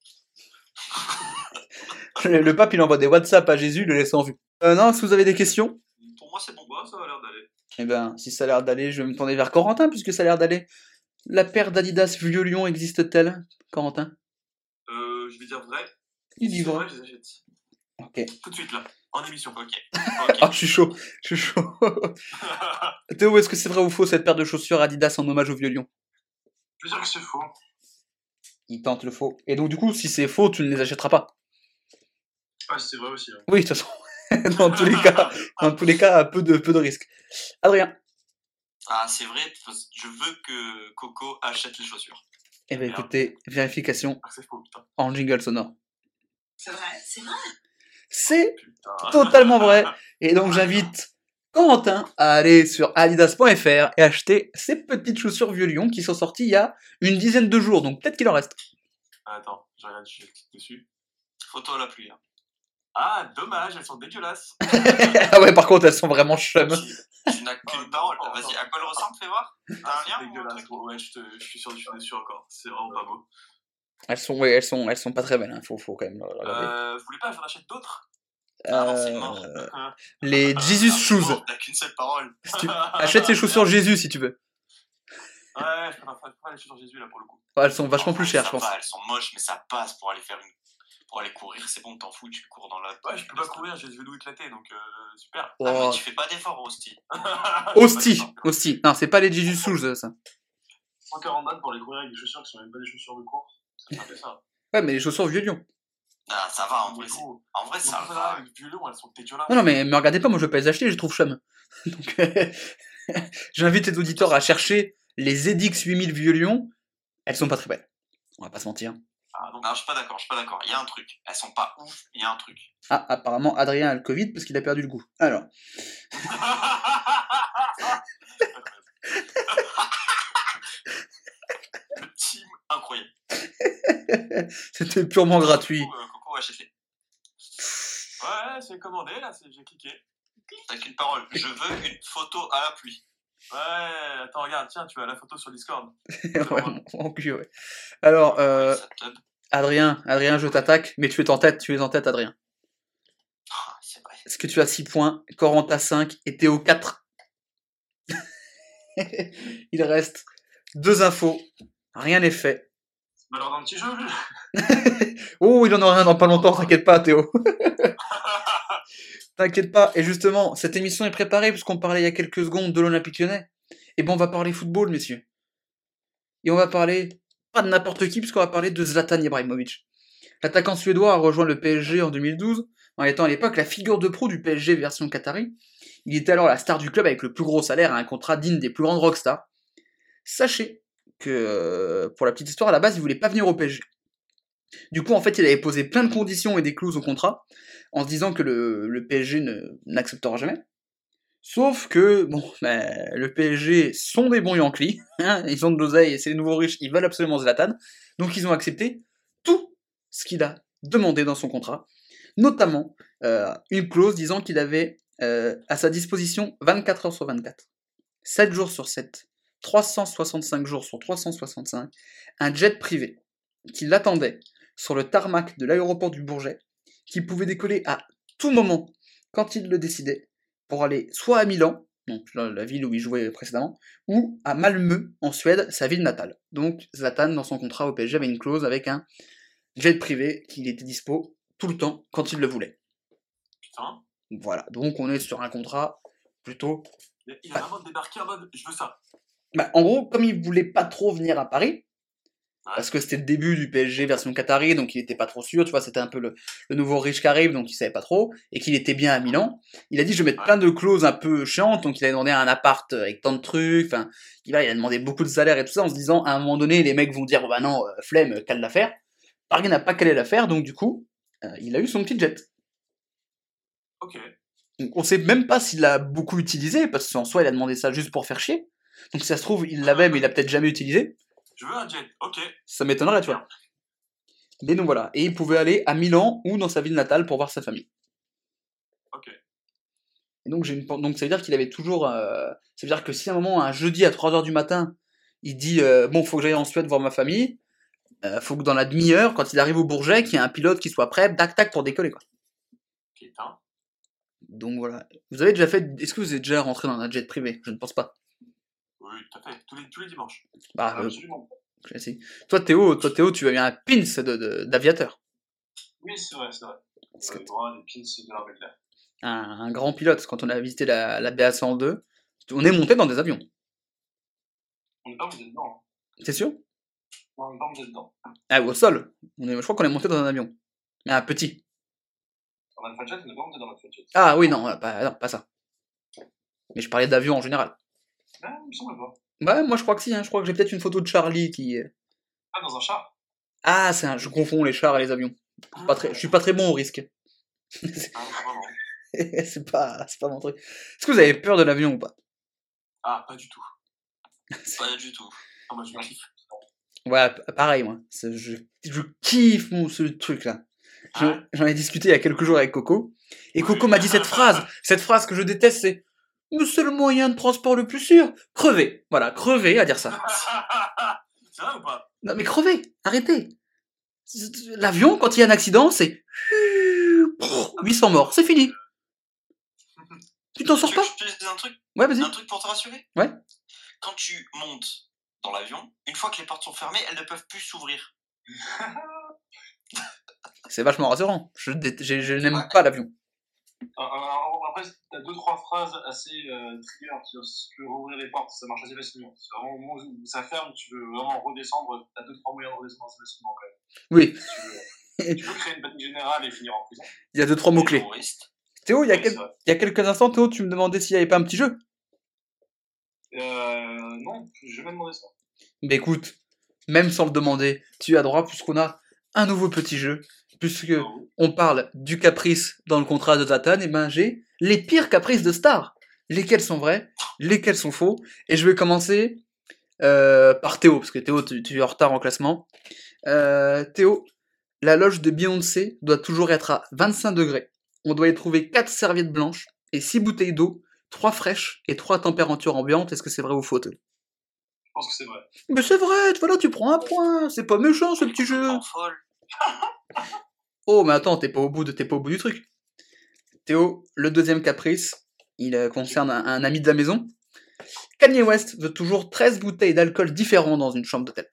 le, le pape il envoie des WhatsApp à Jésus, il le laisse en vue. Euh, non, si vous avez des questions, Pour moi, c'est bon. Bah, ça a l'air d'aller. eh ben, si ça a l'air d'aller, je vais me tourner vers Corentin, puisque ça a l'air d'aller. La paire d'Adidas Vieux Lyon existe-t-elle, Corentin? Euh, je vais dire vrai. Il livre. vrai, je les achète. Ok. Tout de suite, là, en émission. Ok. Ok. Ah, je suis chaud. Je suis chaud. Théo, est-ce que c'est vrai ou faux cette paire de chaussures Adidas en hommage au vieux lion Je que c'est faux. Il tente le faux. Et donc, du coup, si c'est faux, tu ne les achèteras pas. Ah, c'est vrai aussi. hein. Oui, de toute façon. dans tous les cas, dans tous les cas, peu de, peu de risques. Adrien. Ah, c'est vrai, parce- je veux que Coco achète les chaussures. Eh bien, écoutez, vérification Ah, en jingle sonore. C'est vrai, c'est vrai. C'est totalement vrai. Et donc, j'invite Corentin à aller sur adidas.fr et acheter ces petites chaussures vieux lion qui sont sorties il y a une dizaine de jours. Donc, peut-être qu'il en reste. Ah, Attends, je regarde, je clique dessus. Photo à la pluie. hein. Ah, dommage, elles sont dégueulasses. ah ouais, par contre, elles sont vraiment chum. Tu n'as qu'une Oh, parole. oh, Vas-y, oh. à quoi elle ressemble, fais voir T'as Ah, un lien ou un dégueulasse. truc Ouais, je, te, je suis sûr, je suis déçu encore. C'est vraiment pas beau. Elles sont, ouais, elles sont, elles sont pas très belles. Hein. Faut, faut quand même le regarder. Euh, vous voulez pas, j'en achète d'autres? Ah non, c'est mort. Euh, Hein les Jesus Shoes. T'as qu'une seule parole. Si tu- Achète les chaussures Jésus si tu veux. Ouais, je préfère pas les chaussures Jésus là pour le coup. Ouais, elles sont vachement plus chères, je pense. va, elles sont moches, mais ça passe pour aller faire une. Pour aller courir, c'est bon, t'en fous, tu cours dans la. Ouais, je peux pas courir, j'ai le vélo éclaté donc euh, super. Ah, mais Oh. tu fais pas d'effort, Hostie. Hostie, hostie. Non, c'est pas les Jesus Shoes, ça. 140 balles pour aller courir avec des chaussures qui sont même pas des chaussures de course. C'est pas ça. Ouais, mais les chaussures vieux lion. Ah, ça va, en vrai, en vrai, ça là, va. avec du violon, elles sont dégueulasses. Non, non, mais me regardez pas, moi je vais pas les acheter, je les trouve chum. Donc, euh, j'invite les auditeurs à chercher les Edix 8000 vieux lion. Elles sont pas très belles. On va pas se mentir. Ah, donc, Non, je suis pas d'accord, je suis pas d'accord. Il y a un truc. Elles sont pas ouf, il y a un truc. Ah, apparemment, Adrien a le Covid parce qu'il a perdu le goût. Alors, Le team incroyable. c'était purement gratuit. Euh, Ouais, c'est commandé là, j'ai cliqué. T'as qu'une parole. Je veux une photo à la pluie. Ouais, attends, regarde, tiens, tu as la photo sur Discord. Ouais, mon cul, ouais. Alors, euh, Adrien, Adrien, je t'attaque, mais tu es en tête, tu es en tête, Adrien. Ah, c'est vrai. Est-ce que tu as 6 points, Corentin 5 et Théo 4 Il reste deux infos, rien n'est fait. Mais alors, dans le petit jeu. Oh, il en aura un dans pas longtemps, t'inquiète pas, Théo. t'inquiète pas. Et justement, cette émission est préparée puisqu'on parlait il y a quelques secondes de l'Olympique lyonnais. Et ben, on va parler football, messieurs. Et on va parler, pas de n'importe qui, puisqu'on va parler de Zlatan Ibrahimovic. L'attaquant suédois a rejoint le PSG en 2012, en étant à l'époque la figure de pro du PSG version Qatari. Il était alors la star du club avec le plus gros salaire et un contrat digne des plus grandes rockstars. Sachez que, euh, pour la petite histoire, à la base, il voulait pas venir au PSG. Du coup, en fait, il avait posé plein de conditions et des clauses au contrat, en se disant que le, PSG n'acceptera jamais. Sauf que, bon, ben, le PSG sont des bons Yankees, hein, ils ont de l'oseille c'est les nouveaux riches, ils veulent absolument Zlatan, donc ils ont accepté tout ce qu'il a demandé dans son contrat, notamment euh, une clause disant qu'il avait euh, à sa disposition 24 heures sur 24, 7 jours sur 7, 365 jours sur 365, un jet privé qui l'attendait sur le tarmac de l'aéroport du Bourget, qui pouvait décoller à tout moment quand il le décidait, pour aller soit à Milan, donc la, la ville où il jouait précédemment, ou à Malmö, en Suède, sa ville natale. Donc Zlatan, dans son contrat au PSG, avait une clause avec un jet privé qu'il était dispo tout le temps quand il le voulait. Putain. Voilà, donc on est sur un contrat plutôt... Mais Il a vraiment débarqué en mode, je veux ça. Bah, en gros, comme il voulait pas trop venir à Paris, parce que c'était le début du PSG version Qatari, donc il était pas trop sûr, tu vois, c'était un peu le, le nouveau riche qui arrive, donc il savait pas trop, et qu'il était bien à Milan. Il a dit, je vais mettre plein de clauses un peu chiantes, donc il a demandé un appart avec tant de trucs, enfin, il a, il a demandé beaucoup de salaire et tout ça, en se disant, à un moment donné, les mecs vont dire, oh bah non, euh, flemme, cale l'affaire. Paris n'a pas calé l'affaire, donc du coup, euh, il a eu son petit jet. Ok. Donc, on sait même pas s'il l'a beaucoup utilisé, parce qu'en soi, il a demandé ça juste pour faire chier. Donc si ça se trouve, il l'avait, mais il l'a peut-être jamais utilisé. Je veux un jet. Ok. Ça m'étonnerait, tu vois. Mais donc voilà. Et il pouvait aller à Milan ou dans sa ville natale pour voir sa famille. Ok. Et donc, une... donc ça veut dire qu'il avait toujours. euh, Ça veut dire que si à un moment, un jeudi à 3h du matin, il dit euh, Bon, faut que j'aille en Suède voir ma famille, euh, faut que dans la demi-heure, quand il arrive au Bourget, qu'il y ait un pilote qui soit prêt, tac tac, pour décoller. Quoi. Putain. Donc voilà. Vous avez déjà fait. Est-ce que vous êtes déjà rentré dans un jet privé? Je ne pense pas. Tout à fait. Tous les, tous les dimanches. Bah, euh, Absolument. classique. Toi, Théo, toi, Théo, tu as eu un pins de- de- d'aviateur. Oui, c'est vrai, c'est vrai. Que- droit des pins de un, un grand pilote, quand on a visité la, la BA-102, on est monté dans des avions. On n'est pas monté dedans. hein. C'est sûr? Non, on n'est pas monté dedans. Ah, au sol. On est, je crois qu'on est monté dans un avion. Mais un petit. Dans jet, on n'est pas monté dans jet. Ah oui, non, pas, non, pas ça. Mais je parlais d'avion en général. Ah, il me semble pas. Bah, moi je crois que si, hein. je crois que j'ai peut-être une photo de Charlie qui. Ah, dans un char Ah, c'est un... je confonds les chars et les avions. Je suis pas très, je suis pas très bon au risque. Ah, c'est pas, c'est pas mon truc. Est-ce que vous avez peur de l'avion ou pas? Ah, pas du tout. Pas du tout. Ah, moi, je kiffe. Ouais, pareil, moi. Je, je kiffe mon, ce truc-là. Je- Ah ouais? J'en ai discuté il y a quelques jours avec Coco. Et Coco m'a dit cette phrase. Cette phrase que je déteste, c'est c'est le moyen de transport le plus sûr. Crever. Voilà, crever à dire ça. c'est vrai ou pas? Non, mais crever. Arrêtez. L'avion, quand il y a un accident, c'est 800 morts. C'est fini. Tu t'en sors pas je te un truc, Ouais, vas-y. un truc pour te rassurer? Ouais. Quand tu montes dans l'avion, une fois que les portes sont fermées, elles ne peuvent plus s'ouvrir. C'est vachement rassurant. Je, dé- je- je n'aime Ouais. pas l'avion. Alors, alors, Après, t'as deux, trois phrases assez euh, trigger sur si tu veux rouvrir les portes, ça marche assez facilement. C'est vraiment au moment où ça ferme, tu veux vraiment redescendre, t'as deux, trois moyens de redescendre assez facilement quand même. Oui, Si tu veux, tu créer une panique générale et finir en prison. il y a deux, trois mots-clés. Théo, il y, a Oui, quel- c'est vrai. il y a quelques instants, Théo, tu me demandais s'il n'y avait pas un petit jeu? Euh, non, je vais demander ça. Mais écoute, même sans le demander, tu as droit puisqu'on a un nouveau petit jeu. Puisque on parle du caprice dans le contrat de Zatan, et ben j'ai les pires caprices de Star. Lesquels sont vrais, lesquels sont faux. Et je vais commencer euh, par Théo, parce que Théo, tu, tu es en retard en classement. Euh, Théo, la loge de Beyoncé doit toujours être à 25 degrés. On doit y trouver 4 serviettes blanches et 6 bouteilles d'eau, 3 fraîches et 3 températures ambiantes. Est-ce que c'est vrai ou faux Théo? Je pense que c'est vrai. Mais c'est vrai, voilà, tu prends un point. C'est pas méchant ce petit jeu. Oh, mais attends, t'es pas au bout de, t'es pas au bout du truc. Théo, le deuxième caprice, il euh, concerne un, un ami de la maison. Kanye West veut toujours 13 bouteilles d'alcool différents dans une chambre d'hôtel.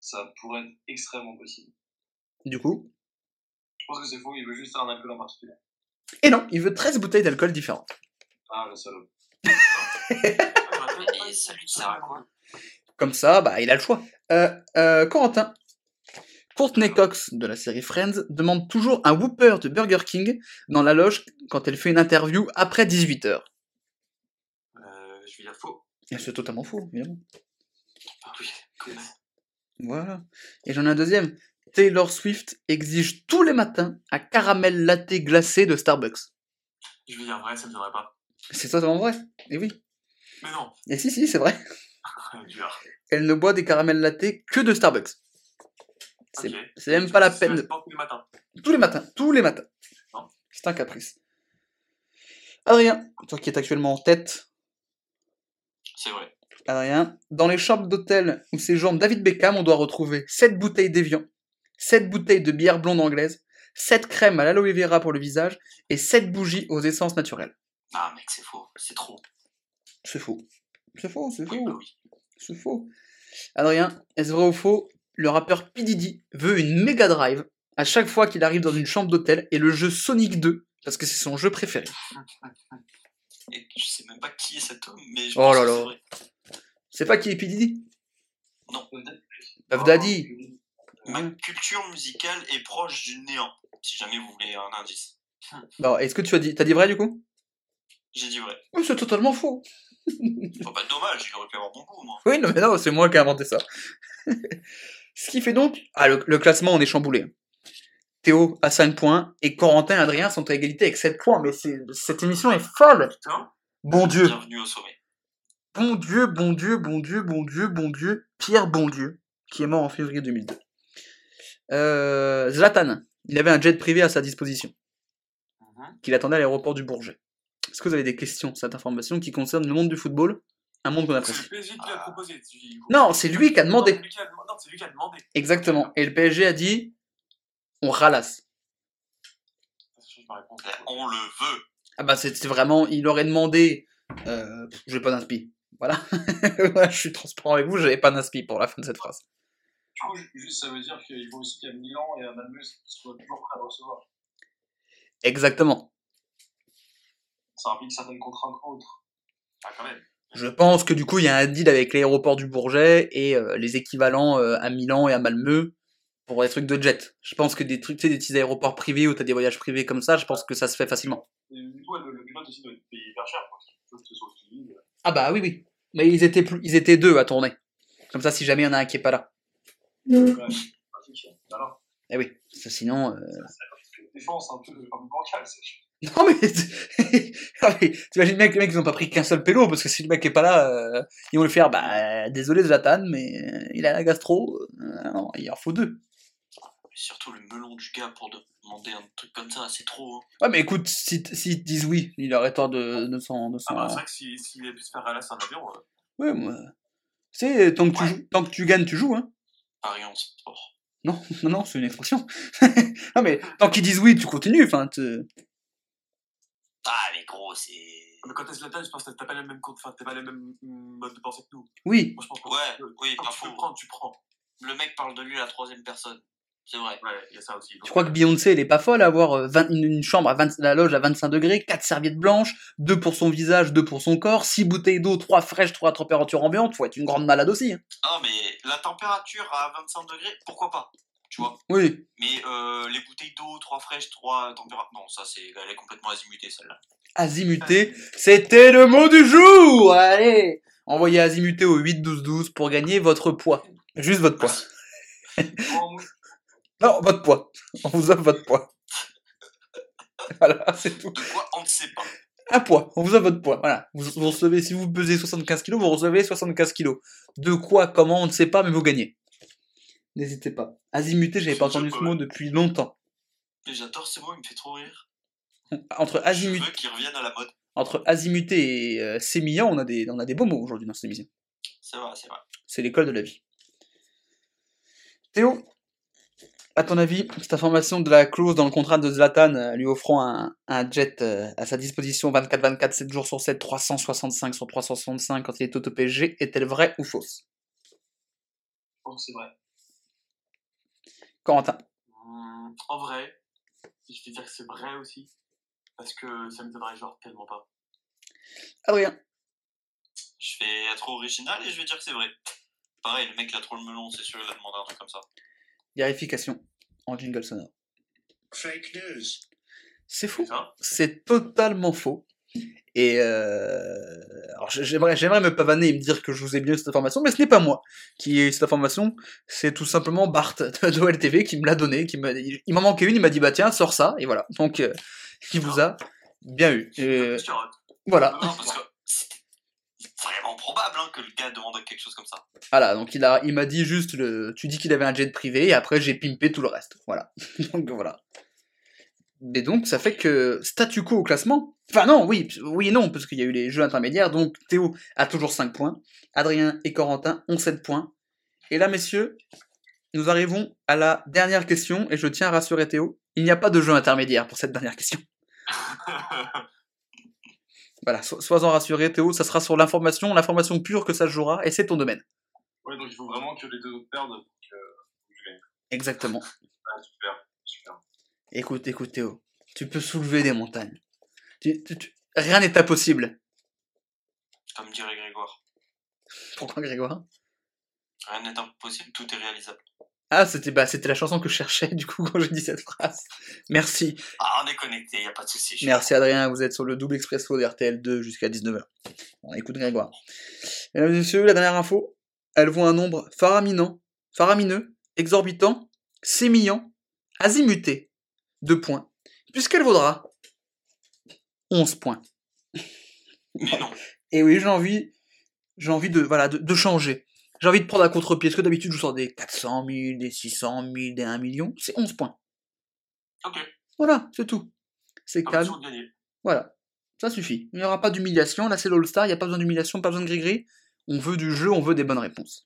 Ça pourrait être extrêmement possible. Du coup, Je pense que c'est faux, il veut juste un alcool en particulier. et non, il veut 13 bouteilles d'alcool différentes. Ah, le salaud. Et ça lui sert à quoi? Comme ça, bah, il a le choix. Euh, euh, Corentin. Courtney Cox de la série Friends demande toujours un Whopper de Burger King dans la loge quand elle fait une interview après 18h. Euh, je vais dire faux. C'est totalement faux, évidemment. Ah oui, Voilà. Et j'en ai un deuxième. Taylor Swift exige tous les matins un caramel latte glacé de Starbucks. Je vais dire vrai, ça me viendrait pas. C'est totalement vrai. Et oui. Mais non. Et si, si, c'est vrai. Dur. Elle ne boit des caramels latte que de Starbucks. C'est même pas la peine. de- Tous les matins. Tous les matins. Tous les matins. Non. C'est un caprice. Adrien, toi qui es actuellement en tête. C'est vrai. Adrien, dans les chambres d'hôtel où séjourne David Beckham, on doit retrouver 7 bouteilles d'évian, 7 bouteilles de bière blonde anglaise, 7 crèmes à l'aloe vera pour le visage et 7 bougies aux essences naturelles. Ah, mec, c'est faux. C'est trop. C'est faux. C'est faux, c'est Oui, bah faux. oui. C'est faux. Adrien, est-ce vrai ou faux? Le rappeur P. Diddy veut une Mega Drive à chaque fois qu'il arrive dans une chambre d'hôtel et le jeu Sonic 2, parce que c'est son jeu préféré. Et je sais même pas qui est cet homme, mais je Oh là là. c'est pas qui est P. Diddy? Peut-être. Puff Daddy. Ma culture musicale est proche du néant, si jamais vous voulez un indice. Bon, est-ce que tu as dit, t'as dit vrai du coup? J'ai dit vrai. Oui, c'est totalement faux. Oh, bah, dommage, il aurait pu avoir bon goût, moi. Oui, non, mais non, c'est moi qui ai inventé ça. Ce qui fait donc. Ah, le, le classement, on est chamboulé. Théo a 5 points et Corentin et Adrien sont à égalité avec 7 points. Mais cette émission est folle. Putain. Bon Dieu. Bienvenue au sommet. Bon Dieu, bon Dieu, bon Dieu, bon Dieu, bon Dieu. Pierre Bondieu, qui est mort en février 2002. Euh, Zlatan, il avait un jet privé à sa disposition, Mhm. qu'il attendait à l'aéroport du Bourget. Est-ce que vous avez des questions, cette information, qui concerne le monde du football? Un monde qu'on C'est apprécie. le PSG qui l'a proposé. du coup. Non, c'est lui qui a demandé. Non, c'est lui qui a demandé. C'est. Exactement. Et le PSG a dit on ralasse. On le veut. Ah bah c'est c'est vraiment, il aurait demandé. Euh, je pas d'inspi. Voilà. Je suis transparent avec vous, j'avais pas d'inspi pour la fin de cette phrase. coup, ju- juste, ça veut dire qu'il faut aussi qu'à Milan et à Malmö, ils soient toujours prêts à recevoir. Exactement. Ça implique certaines contraintes autres. Ah, quand même. Je pense que du coup, il y a un deal avec l'aéroport du Bourget et euh, les équivalents euh, à Milan et à Malmö pour des trucs de jet. Je pense que des trucs, tu sais, des petits aéroports privés où t'as des voyages privés comme ça, je pense que ça se fait facilement. Et du coup, le, le pilote aussi doit être payé hyper cher, quoi. Il faut que ce soit utile. Ah bah oui, oui. Mais ils étaient, plus, ils étaient deux à tourner. Comme ça, si jamais il y en a un qui est pas là. Pratique. Alors, Eh oui, parce que sinon... euh, c'est une défense un peu bancale, c'est Non mais, t'imagines bien que les mecs ils ont pas pris qu'un seul pélo parce que si le mec est pas là, euh, ils vont lui faire bah désolé Zlatan mais euh, il a la gastro, euh, non il en faut deux. Mais surtout le melon du gars pour demander un truc comme ça, c'est trop. hein. Ouais mais écoute si te disent oui, il aurait tort de de s'en de Ah, bah, c'est vrai que s'il si, s'il a pu se faire ralasser un avion, euh, Ouais moi, tu sais tant que tu Ouais. joues- tant que tu gagnes tu joues hein. Paris en sport. Non non non c'est une expression. non mais tant qu'ils disent oui tu continues enfin te- Ah, mais gros, c'est. mais quand t'es Zlatan, je pense que t'as pas le même enfin, t'as pas le même mode de pensée que nous. oui Moi, je pense que Ouais, que- oui, quand pas tu faux. prendre, tu prends. Le mec parle de lui à la troisième personne. C'est vrai. Ouais, il y a ça aussi. Je crois que Beyoncé, elle est pas folle à avoir euh, 20 une, une chambre à 20, la loge à 25 degrés, 4 serviettes blanches, 2 pour son visage, 2 pour son corps, 6 bouteilles d'eau, 3 fraîches, 3 à température ambiante. Faut être une grande malade aussi. hein. Ah, mais la température à 25 degrés, pourquoi pas? Tu vois Oui. Mais euh, les bouteilles d'eau, 3 fraîches, 3 températures. Non, ça, c'est elle est complètement azimutée celle-là. Azimuté, c'était le mot du jour. Allez, envoyez Azimuté au 8 12 12 pour gagner votre poids. Juste votre poids. Non, votre poids. On vous offre votre poids. Voilà, c'est tout. De quoi on ne sait pas. Un poids. On vous offre votre poids. Voilà. Vous, vous recevez, si vous pesez 75 kilos, vous recevez 75 kilos. De quoi, comment, on ne sait pas, mais vous gagnez. N'hésitez pas. Azimuté, j'avais pas entendu ce mot depuis longtemps. J'adore ce mot, il me fait trop rire. Entre à la mode. azimuté et euh, sémillant, on a des, on a des beaux mots aujourd'hui dans cette émission. C'est vrai, c'est vrai. C'est l'école de la vie. Théo, à ton avis, cette information de la clause dans le contrat de Zlatan euh, lui offrant un, un jet euh, à sa disposition 24-24, 7 jours sur 7, 365 sur 365 quand il est au PSG, est-elle vraie ou fausse? Je pense que c'est vrai. Corentin Hum, en vrai, je vais dire que c'est vrai aussi. Parce que ça me donnerait genre tellement pas. Adrien Je vais être original et je vais dire que c'est vrai. Pareil, le mec il a trop le melon, c'est sûr, il a demandé un truc comme ça. Vérification en jingle sonore. Fake news. C'est faux. C'est ça? C'est totalement faux. Et euh... alors j'ai- j'aimerais, j'aimerais me pavaner et me dire que je vous ai bien cette information, mais ce n'est pas moi qui ai cette information. C'est tout simplement Bart de OLTV qui me l'a donné, qui m'a, il il m'en manquait une, il m'a dit bah tiens sors ça et voilà. Donc euh, il vous a bien eu. Et rate. voilà, Non, parce que c'est vraiment probable hein, que le gars demande quelque chose comme ça. voilà. Donc il a, il m'a dit juste le, tu dis qu'il avait un jet privé et après j'ai pimpé tout le reste. Voilà. donc voilà. Mais donc ça fait que statu quo au classement. Enfin non, oui, oui et non, parce qu'il y a eu les jeux intermédiaires. Donc Théo a toujours 5 points. Adrien et Corentin ont 7 points. Et là, messieurs, nous arrivons à la dernière question. Et je tiens à rassurer Théo, il n'y a pas de jeu intermédiaire pour cette dernière question. Voilà, so- sois-en rassuré Théo, ça sera sur l'information, l'information pure que ça se jouera, et c'est ton domaine. Ouais, donc il faut vraiment que les deux autres perdent pour que, pour que je gagne. Exactement. Ah, super. Écoute, écoute Théo, tu peux soulever des montagnes. Tu- tu- tu- Rien n'est impossible. Comme dirait Grégoire. Pourquoi Grégoire? Rien n'est impossible, tout est réalisable. Ah, c'était bah, c'était la chanson que je cherchais du coup quand j'ai dit cette phrase. Merci. Ah, on est connecté, y a pas de souci. je- Merci Adrien, vous êtes sur le double expresso d'RTL2 jusqu'à 19h. On écoute Grégoire. Mesdames et messieurs, la dernière info, elle voit un nombre faraminant, faramineux, exorbitant, sémillant, azimuté, de points, puisqu'elle vaudra 11 points. Et oui, j'ai envie, j'ai envie de, voilà, de, de changer. J'ai envie de prendre à contre-pied, parce que d'habitude je sors des 400 000, des 600 000, des 1 million, c'est 11 points. Ok, Voilà, c'est tout. C'est calme. besoin de gagner. Voilà, ça suffit. Il n'y aura pas d'humiliation. Là, c'est l'All-Star, il n'y a pas besoin d'humiliation, pas besoin de gris-gris. On veut du jeu, on veut des bonnes réponses.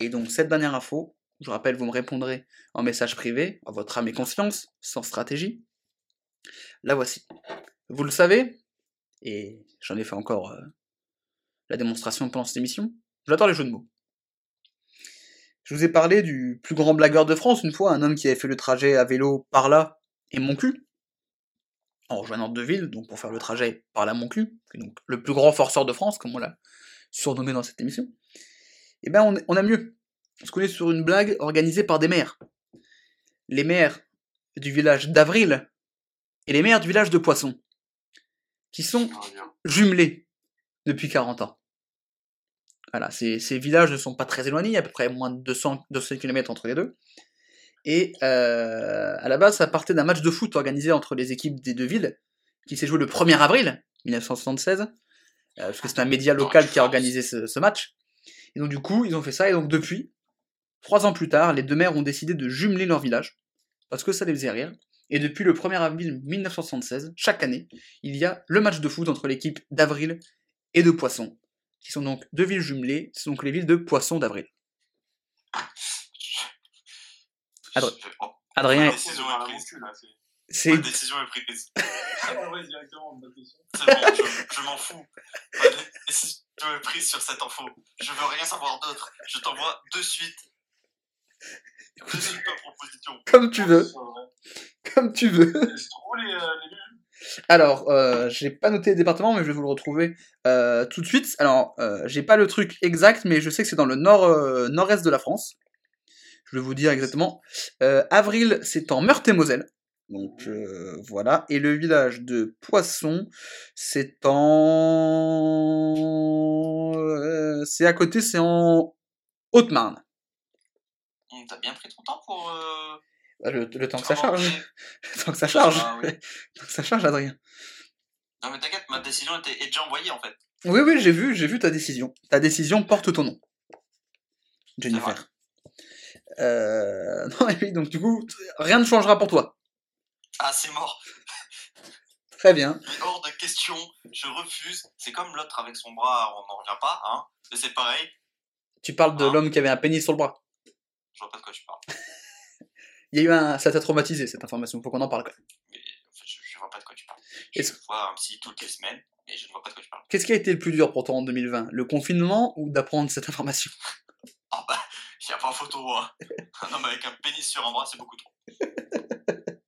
Et donc, cette dernière info, je rappelle, vous me répondrez en message privé, à votre âme et conscience, sans stratégie. La voici. Vous le savez, et j'en ai fait encore euh, la démonstration pendant cette émission, j'adore les jeux de mots. Je vous ai parlé du plus grand blagueur de France une fois, un homme qui avait fait le trajet à vélo par là et Monclu, en rejoignant deux villes, donc pour faire le trajet par là Monclu, donc le plus grand forceur de France, comme on l'a surnommé dans cette émission. Eh ben on, on a mieux. On se connaît sur une blague organisée par des maires. Les maires du village d'Avril et les maires du village de Poisson, qui sont Ah, jumelés depuis 40 ans. Voilà, ces, ces villages ne sont pas très éloignés, il y a à peu près moins de 200, 200 km entre les deux. Et euh, à la base, ça partait d'un match de foot organisé entre les équipes des deux villes, qui s'est joué le 1er avril 1976, euh, parce que c'est un média local qui a organisé ce, ce match. Et donc du coup, ils ont fait ça, et donc depuis, trois ans plus tard, les deux maires ont décidé de jumeler leur village, parce que ça les faisait rire. Et depuis le 1er avril 1976, chaque année, il y a le match de foot entre l'équipe d'Avril et de Poisson, qui sont donc deux villes jumelées, c'est donc les villes de Poisson d'Avril. Oh, Adrien, La est- décision Ah, c'est- La décision est prise. Ah. C'est bon, je, je m'en fous. La décision est prise sur cette info. Je veux rien savoir d'autre. Je t'envoie de suite. Ta proposition. comme tu veux, vrai. comme tu veux. Euh. Alors, euh, j'ai pas noté le département, mais je vais vous le retrouver euh, tout de suite. Alors, euh, j'ai pas le truc exact, mais je sais que c'est dans le nord, euh, nord-est de la France. Je vais vous dire exactement. Avril, c'est en Meurthe-et-Moselle. Donc voilà. Et le village de Poisson, c'est en. c'est à côté, c'est en Haute-Marne. T'as bien pris ton temps pour. Euh, Ah, Le, le temps que ça charge. Le temps que ça charge. Ah, oui. Le temps que ça charge, Adrien. Non mais t'inquiète, ma décision était, est déjà envoyée en fait. Oui, oui, j'ai vu, j'ai vu ta décision. Ta décision porte ton nom. Jennifer. Euh... Non, et oui, donc du coup, rien ne changera pour toi. Ah c'est mort. Très bien. Mais hors de question. Je refuse. C'est comme l'autre avec son bras, on n'en revient pas, hein. Mais c'est pareil. Tu parles de Ah. l'homme qui avait un pénis sur le bras. Je vois pas de quoi tu parles. Il y a eu un... Ça t'a traumatisé, cette information. Faut qu'on en parle quand même. Mais en fait, je, je vois pas de quoi tu parles. Je Est-ce- vois un psy toutes les semaines, mais je ne vois pas de quoi tu parles. Qu'est-ce qui a été le plus dur pour toi en 2020 Le confinement ou d'apprendre cette information? Ah bah, y a pas photo, hein. Un homme avec un pénis sur un bras, c'est beaucoup trop.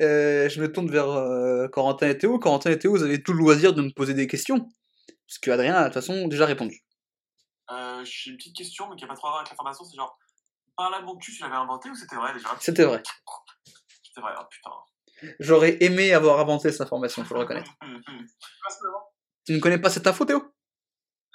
Euh, Je me tourne vers euh, Corentin et Théo. Corentin et Théo, vous avez tout le loisir de me poser des questions. Parce que Adrien a de toute façon déjà répondu. Euh, J'ai une petite question, mais qui n'a pas trop à voir avec l'information. C'est genre, par là, mon cul, tu l'avais inventé ou c'était vrai déjà C'était vrai. C'était vrai, ah putain. J'aurais aimé avoir inventé cette information, faut le reconnaître. Hum, hum. Personnellement, Tu ne connais pas cette info, Théo?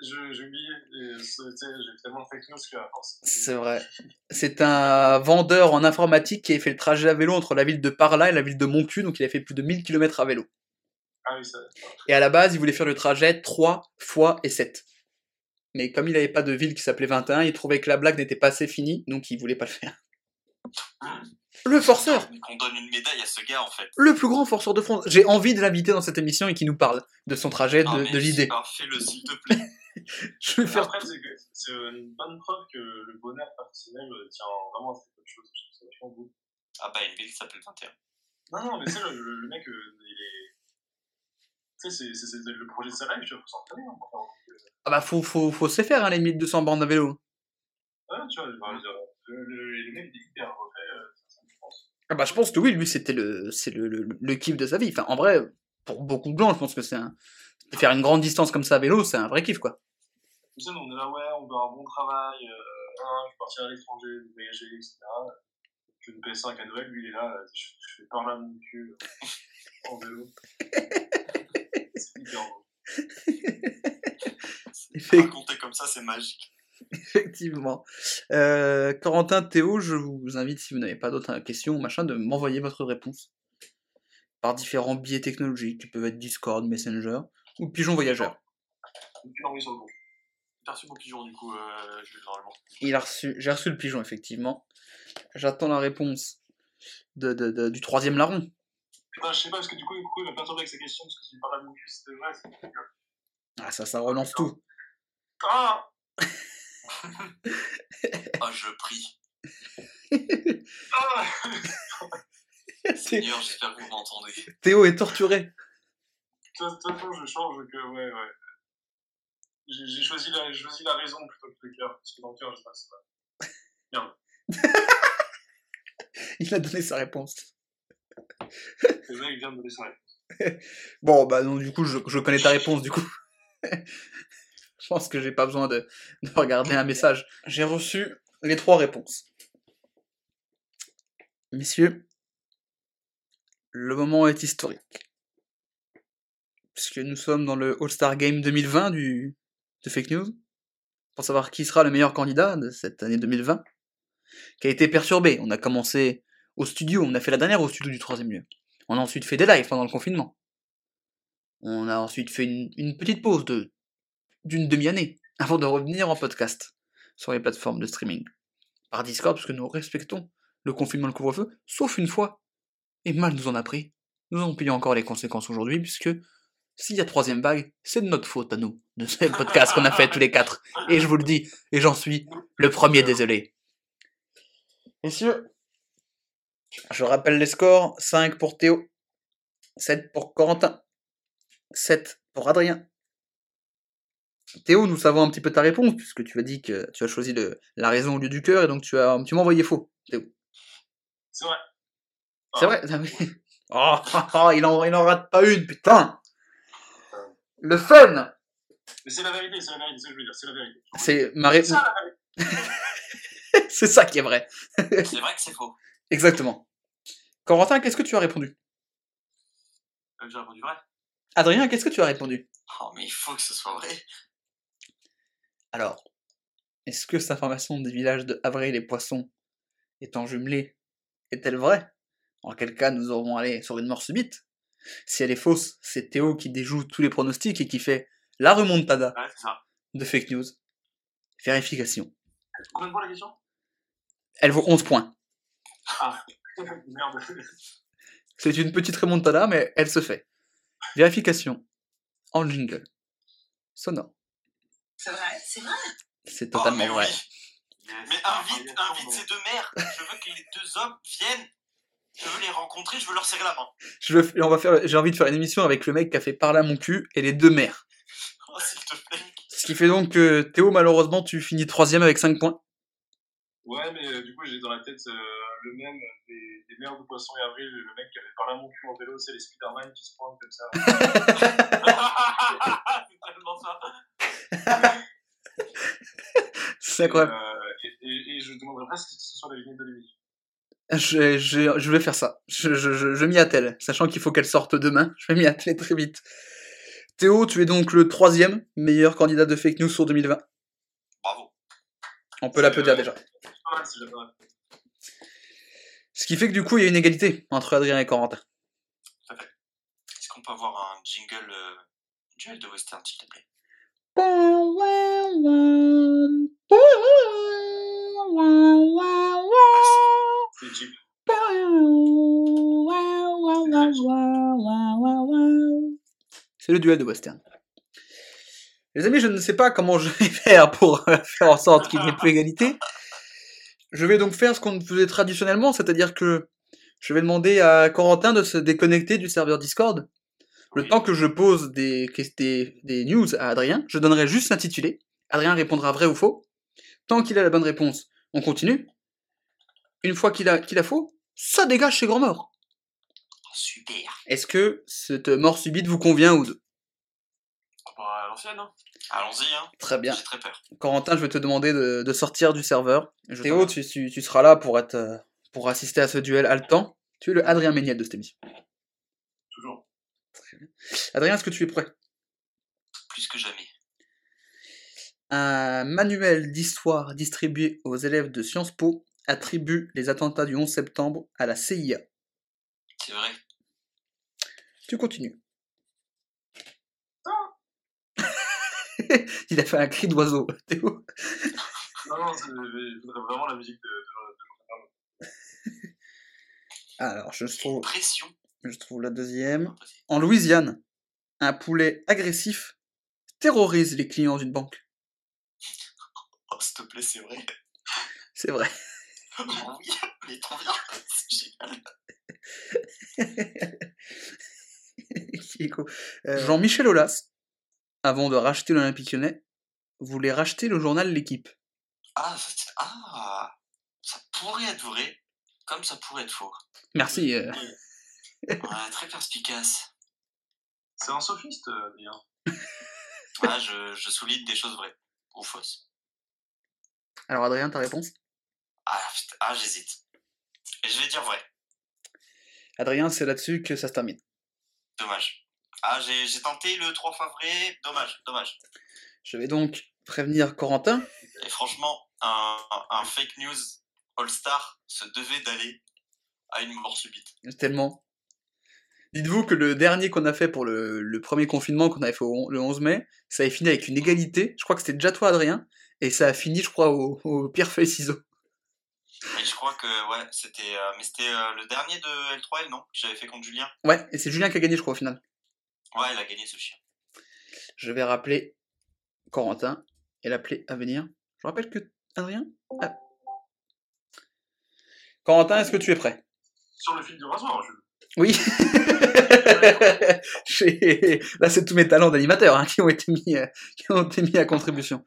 Je- j'ai oublié. J'ai tellement fake news force. C'est vrai. C'est un vendeur en informatique qui a fait le trajet à vélo entre la ville de Parla et la ville de Montcu, donc il a fait plus de 1000 km à vélo. Ah oui, ça. Et à la base, il voulait faire le trajet 3 fois et 7. Mais comme il n'avait pas de ville qui s'appelait 21, il trouvait que la blague n'était pas assez finie, donc il voulait pas le faire. Le forceur Qu'on donne une médaille à ce gars, en fait. Le plus grand forceur de France J'ai envie de l'inviter dans cette émission et qu'il nous parle de son trajet, de, de l'idée. Fais-le, s'il te plaît. Je vais faire... Après, c'est c'est une bonne preuve que le bonheur personnel euh, tient vraiment à vachement beau. Ah bah, une ville s'appelle 21. Non, non, mais tu sais, le, le- le mec, euh, il est. Sais, c'est- le projet de sa life, tu vois, faut s'entraîner hein, truc. Ah bah faut, faut, faut se faire hein, les 1200 bornes à vélo. Ouais, tu vois, le, le, le mec, il est hyper refait, euh, ça, je pense. Ah bah je pense que oui, lui c'était le, c'est le, le, le kiff de sa vie. Enfin en vrai, pour beaucoup de gens, je pense que c'est un... Faire une grande distance comme ça à vélo, c'est un vrai kiff quoi. Tu sais, nous, on est là, ouais, on veut un bon travail, euh, hein, je vais partir à l'étranger, je vais voyager, etc. Je une PS5 à Noël, lui, il est là, euh, je, je fais par là mon cul, euh, en vélo. c'est hyper drôle. Effect- Raconter comme ça, c'est magique. Effectivement. Euh, Corentin, Théo, je vous invite, si vous n'avez pas d'autres questions ou machin, de m'envoyer votre réponse par différents biais technologiques qui peuvent être Discord, Messenger ou Pigeon Voyageur. Compte. T'as reçu mon pigeon, du coup, euh, je vais normalement. Il a reçu, j'ai reçu le pigeon effectivement. J'attends la réponse de, de- de- du troisième larron. Putain, je sais pas, parce que du coup, du coup il m'a perturbé avec sa question, parce que si par là mon cul, c'était vrai, c'est Ah ça, ça relance tout. Ah Ah, je prie. Ah Seigneur, j'espère que vous m'entendez. Théo est torturé. De toute façon, je change que, ouais, ouais. J'ai choisi, la, choisi la raison plutôt que le cœur, parce que dans le cœur, je sais pas. Merde. Il a donné sa réponse. Bon, bah du coup, je, connais ta réponse, du coup. je pense que j'ai pas besoin de, de regarder un message. J'ai reçu les trois réponses. Messieurs, le moment est historique. Puisque nous sommes dans le All-Star Game 2020 du, de Fake News. Pour savoir qui sera le meilleur candidat de cette année 2020. Qui a été perturbé. On a commencé au studio, on a fait la dernière au studio du troisième lieu. On a ensuite fait des lives pendant le confinement. On a ensuite fait une, une petite pause de d'une demi-année avant de revenir en podcast sur les plateformes de streaming. Par Discord, parce que nous respectons le confinement le couvre-feu, sauf une fois. Et mal nous en a pris. Nous en payons encore les conséquences aujourd'hui, puisque s'il y a troisième vague, c'est de notre faute à nous, de ces podcasts qu'on a fait tous les quatre. Et je vous le dis, et j'en suis le premier désolé. Messieurs, je rappelle les scores 5 pour Théo, 7 pour Corentin, 7 pour Adrien. Théo, nous savons un petit peu ta réponse, puisque tu as dit que tu as choisi le- la raison au lieu du cœur, et donc tu, as, tu m'as envoyé faux, Théo. C'est vrai. C'est vrai? Ah. Oh, oh, oh, il, en, il en rate pas une, putain Le fun Mais c'est la vérité, c'est la vérité, c'est ce que je veux dire, c'est la vérité. C'est ma C'est réponse. ça la vérité. C'est ça qui est vrai. C'est vrai que c'est faux. Exactement. Corentin, qu'est-ce que tu as répondu? Euh, J'ai répondu vrai. Adrien, qu'est-ce que tu as répondu? Oh, mais il faut que ce soit vrai. Alors, est-ce que cette information des villages de Avril les Poissons étant jumelée est-elle vraie? En quel cas nous aurons allé sur une mort subite? Si elle est fausse, c'est Théo qui déjoue tous les pronostics et qui fait la remontada Ouais, c'est ça. de fake news. Vérification. Combien de la question? Elle vaut 11 points. Ah, merde. C'est une petite remontada, mais elle se fait. Vérification. En jingle. Sonore. C'est vrai, c'est vrai. C'est Oh, totalement mais vrai. oui. Mais invite, invite ces deux mères. Je veux que les deux hommes viennent. Je veux les rencontrer, je veux leur serrer la main. Je veux- on va faire, j'ai envie de faire une émission avec le mec qui a fait parler à mon cul et les deux mères. Oh, s'il te plaît. Ce qui fait donc que Théo, malheureusement, tu finis troisième avec 5 points. Ouais, mais euh, du coup, j'ai dans la tête euh, le même des, des mères de poisson et avril, le mec qui avait parlé à mon cul en vélo, c'est les Spider-Man qui se pointent comme ça. c'est tellement ça. C'est incroyable. Euh, et, et, et je demanderais presque que ce soit la vignette de l'émission. Je, je, je vais faire ça. Je, je, je, je m'y attelle, sachant qu'il faut qu'elle sorte demain. Je vais m'y atteler très vite. Théo, tu es donc le troisième meilleur candidat de fake news sur 2020. Bravo. On peut l'applaudir déjà. C'est pas mal, c'est déjà pas mal. Ce qui fait que du coup, il y a une égalité entre Adrien et Corentin. Est-ce qu'on peut avoir un jingle euh, duel de western, s'il te plaît? C'est le duel de western. Les amis, je ne sais pas comment je vais faire pour euh, faire en sorte qu'il n'y ait plus égalité. Je vais donc faire ce qu'on faisait traditionnellement, c'est-à-dire que je vais demander à Corentin de se déconnecter du serveur Discord. Le Oui. temps que je pose des, des, des news à Adrien, je donnerai juste l'intitulé. Adrien répondra vrai ou faux. Tant qu'il a la bonne réponse, on continue. Une fois qu'il a, qu'il a faux, ça dégage chez Grand Mort. Oh, Super. Est-ce que cette mort subite vous convient ou deux Ah bah, à l'ancienne, hein. Allons-y, hein. Très bien. J'ai très peur. Corentin, je vais te demander de, de sortir du serveur. Je Théo, tu, tu, tu seras là pour, être, euh, pour assister à ce duel haletant. Tu es le Adrien Méniel de cette émission. Toujours. Adrien, est-ce que tu es prêt? Plus que jamais. Un manuel d'histoire distribué aux élèves de Sciences Po attribue les attentats du 11 septembre à la CIA. C'est vrai. Tu continues. Il a fait un cri d'oiseau, Théo. Non, non, je voudrais vraiment la musique de, de, de Alors, je trouve, Pression. je trouve la deuxième. En Louisiane, un poulet agressif terrorise les clients d'une banque. Oh, s'il te plaît, c'est vrai. C'est vrai. oui, mais trop bien. C'est génial. Euh, Jean-Michel Aulas, avant de racheter l'Olympique lyonnais, voulait racheter le journal L'équipe. Ah, c'est- ah. ça pourrait être vrai, comme ça pourrait être faux. Merci. euh. Ouais, très perspicace. C'est un sophiste, Adrien. Ah, je, je souligne des choses vraies ou fausses. Alors Adrien, ta réponse? Ah, putain, ah j'hésite. Et je vais dire vrai. Adrien, c'est là-dessus que ça se termine. Dommage. Ah, j'ai tenté le 3 fois vrai. Dommage, dommage. Je vais donc prévenir Corentin. Et franchement, un, un fake news All-Star se devait d'aller à une mort subite. Tellement. Dites-vous que le dernier qu'on a fait pour le, le premier confinement qu'on avait fait au- le 11 mai, ça avait fini avec une égalité. Je crois que c'était déjà toi, Adrien. Et ça a fini, je crois, au, au pire feuille ciseaux. Mais je crois que, ouais, c'était euh, mais c'était euh, le dernier de L3L, non? Que j'avais fait contre Julien. Ouais, et c'est Julien qui a gagné, je crois, au final. Ouais, il a gagné ce chien. Je vais rappeler Corentin et l'appeler à venir. Je rappelle que Adrien. Ah. Corentin, est-ce que tu es prêt? Sur le fil du rasoir, je... Oui. Là, c'est tous mes talents d'animateur hein, qui ont été mis, euh, qui ont été mis à contribution.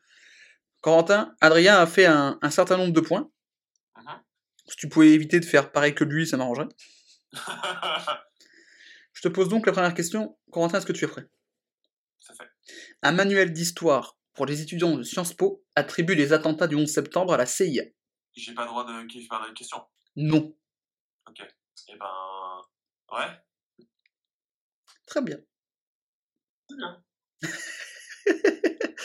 Corentin, Adrien a fait un, un certain nombre de points. Mhm. Si tu pouvais éviter de faire pareil que lui, ça m'arrangerait. Je te pose donc la première question. Corentin, est-ce que tu es prêt? Ça fait. Un manuel d'histoire pour les étudiants de Sciences Po attribue les attentats du 11 septembre à la CIA. J'ai pas le droit de faire de questions. Non. Eh ben... Ouais. Très bien. C'est bien.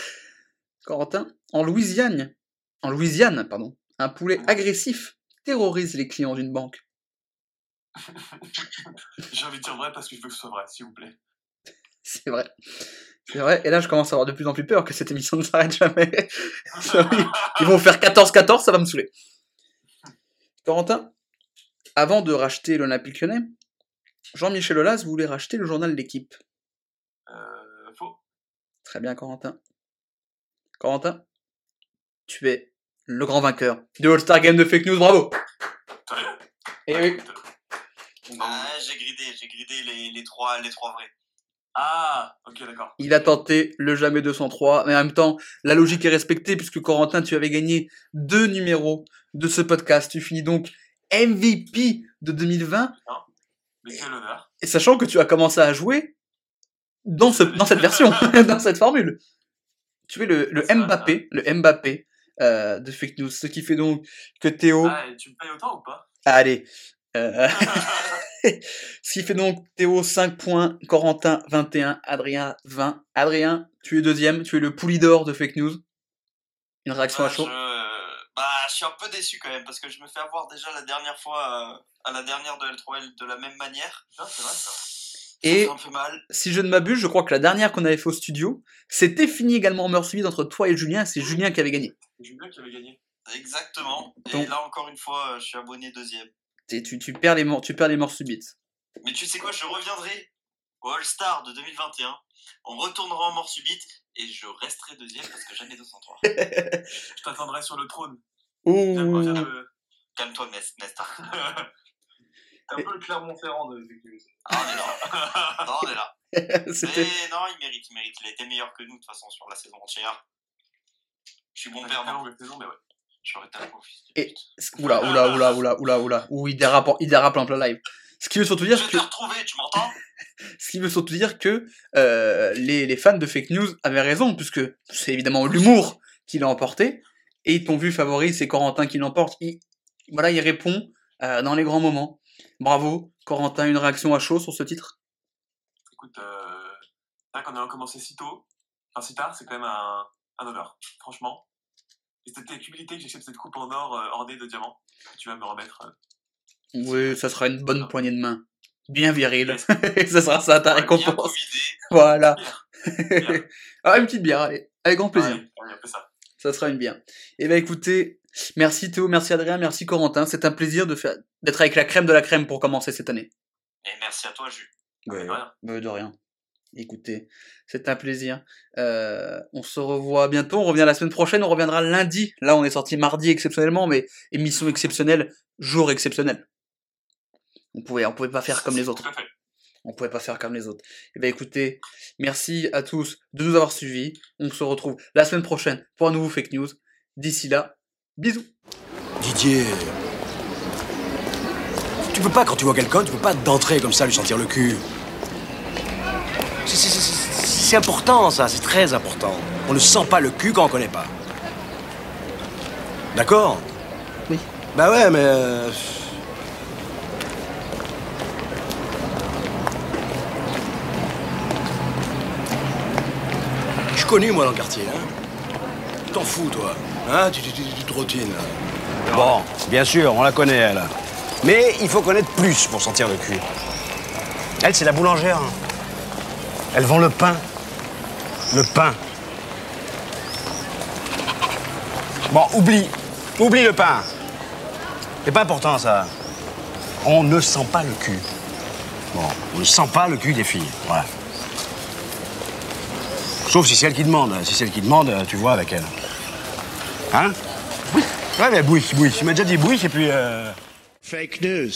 Corentin, en Louisiane, en Louisiane, pardon, un poulet agressif terrorise les clients d'une banque. J'ai envie de dire vrai parce que je veux que ce soit vrai, s'il vous plaît. C'est vrai. C'est vrai. Et là, je commence à avoir de plus en plus peur que cette émission ne s'arrête jamais. Ils vont faire 14-14, ça va me saouler. Corentin, avant de racheter l'Olympique lyonnais, Jean-Michel Aulas voulait racheter le journal L'équipe. Euh, faux. Très bien, Corentin. Corentin, tu es le grand vainqueur du All-Star Game de Fake News, bravo Et oui. Ah, j'ai gridé, j'ai gridé les, les, trois, les trois vrais. Ah, ok, d'accord. Il a tenté le jamais 203, mais en même temps, la logique est respectée puisque Corentin, tu avais gagné deux numéros de ce podcast. Tu finis donc MVP de 2020, Mais quel honneur. et sachant que tu as commencé à jouer dans, ce, dans cette version, dans cette formule. Tu es le, Mbappé, le Mbappé euh, de Fake News, ce qui fait donc que Théo... Ah, et tu me payes autant ou pas? Allez. Euh, ce qui fait donc Théo 5 points, Corentin 21, Adrien 20. Adrien, tu es deuxième, tu es le poulidor de Fake News. Une réaction à Bah, chaud? je... Bah, je suis un peu déçu quand même parce que je me fais avoir déjà la dernière fois euh, à la dernière de L3L de la même manière. Putain, c'est vrai ça. Ça Et fait un peu mal. si je ne m'abuse, je crois que la dernière qu'on avait fait au studio, c'était fini également en meurtre entre toi et Julien, c'est Julien qui avait gagné. C'est Julien qui avait gagné. Exactement. Et Donc- là, encore une fois, euh, je suis abonné deuxième. Tu, tu, perds les morts, tu perds les morts subites. Mais tu sais quoi, je reviendrai au All-Star de 2021. On retournera en mort subite et je resterai deuxième parce que jamais 203. Je t'attendrai sur le trône. Ouh. Calme-toi, Nest- Nesta. T'es un peu le Clermont-Ferrand de. Ah, on est là. non, on est là. Mais non, il mérite, il mérite. Il a été meilleur que nous, de toute façon, sur la saison entière. Je suis bon perdant. mais ouais. J'aurais ta peau, fils de Et- pute. Oula, oula, oula, oula, oula, oula. Ouh, il dérape, en- il dérape en plein live. Ce qui veut surtout Je dire vais que. te retrouver, tu m'entends? Ce qui veut surtout dire que euh, les, les fans de fake news avaient raison, puisque c'est évidemment l'humour qui l'a emporté, et ils t'ont vu favori, c'est Corentin qui l'emporte. Il, voilà, il répond euh, dans les grands moments. Bravo, Corentin, une réaction à chaud sur ce titre? Écoute, euh, là qu'on a commencé si tôt, enfin si tard, c'est quand même un, un honneur, franchement. Et c'était avec humilité que j'accepte cette coupe en or euh, ornée de diamants que tu vas me remettre. euh. Oui, ça sera une bonne poignée de main. Bien viril. Ça sera ça ta Bien récompense. Voilà. Bien. ah, une petite bière, allez. Avec grand plaisir. Ça. Ça sera une bière. Eh ben écoutez, merci Théo, merci Adrien, merci Corentin. C'est un plaisir de faire d'être avec la crème de la crème pour commencer cette année. Et merci à toi, Jules. Ouais, de rien. de rien. Écoutez, c'est un plaisir. Euh, on se revoit bientôt. On revient la semaine prochaine. On reviendra lundi. Là, on est sorti mardi exceptionnellement, mais émission exceptionnelle, jour exceptionnel. On pouvait, on pouvait pas faire comme les autres. On pouvait pas faire comme les autres. Eh ben écoutez, merci à tous de nous avoir suivis. On se retrouve la semaine prochaine pour un nouveau fake news. D'ici là, bisous. Didier. Tu peux pas, quand tu vois quelqu'un, tu peux pas d'entrer comme ça, lui sentir le cul. C'est- important, ça, c'est très important. On ne sent pas le cul quand on connaît pas. D'accord? Oui. Bah ouais, mais. euh, Je suis connu, moi, dans le quartier, hein. T'en fous, toi. Hein Tu, tu, tu, tu te là. Bon, bien sûr, on la connaît, elle. Mais il faut connaître plus pour sentir le cul. Elle, c'est la boulangère. hein. Elle vend le pain. Le pain. Bon, oublie. Oublie le pain. C'est pas important, ça. On ne sent pas le cul. Bon, on ne sent pas le cul des filles. Voilà. Sauf si c'est elle qui demande. Si c'est elle qui demande, tu vois avec elle. Hein? Oui. Ouais, mais bouille, bouille. Tu m'as déjà dit bouille, et puis... euh, Fake news.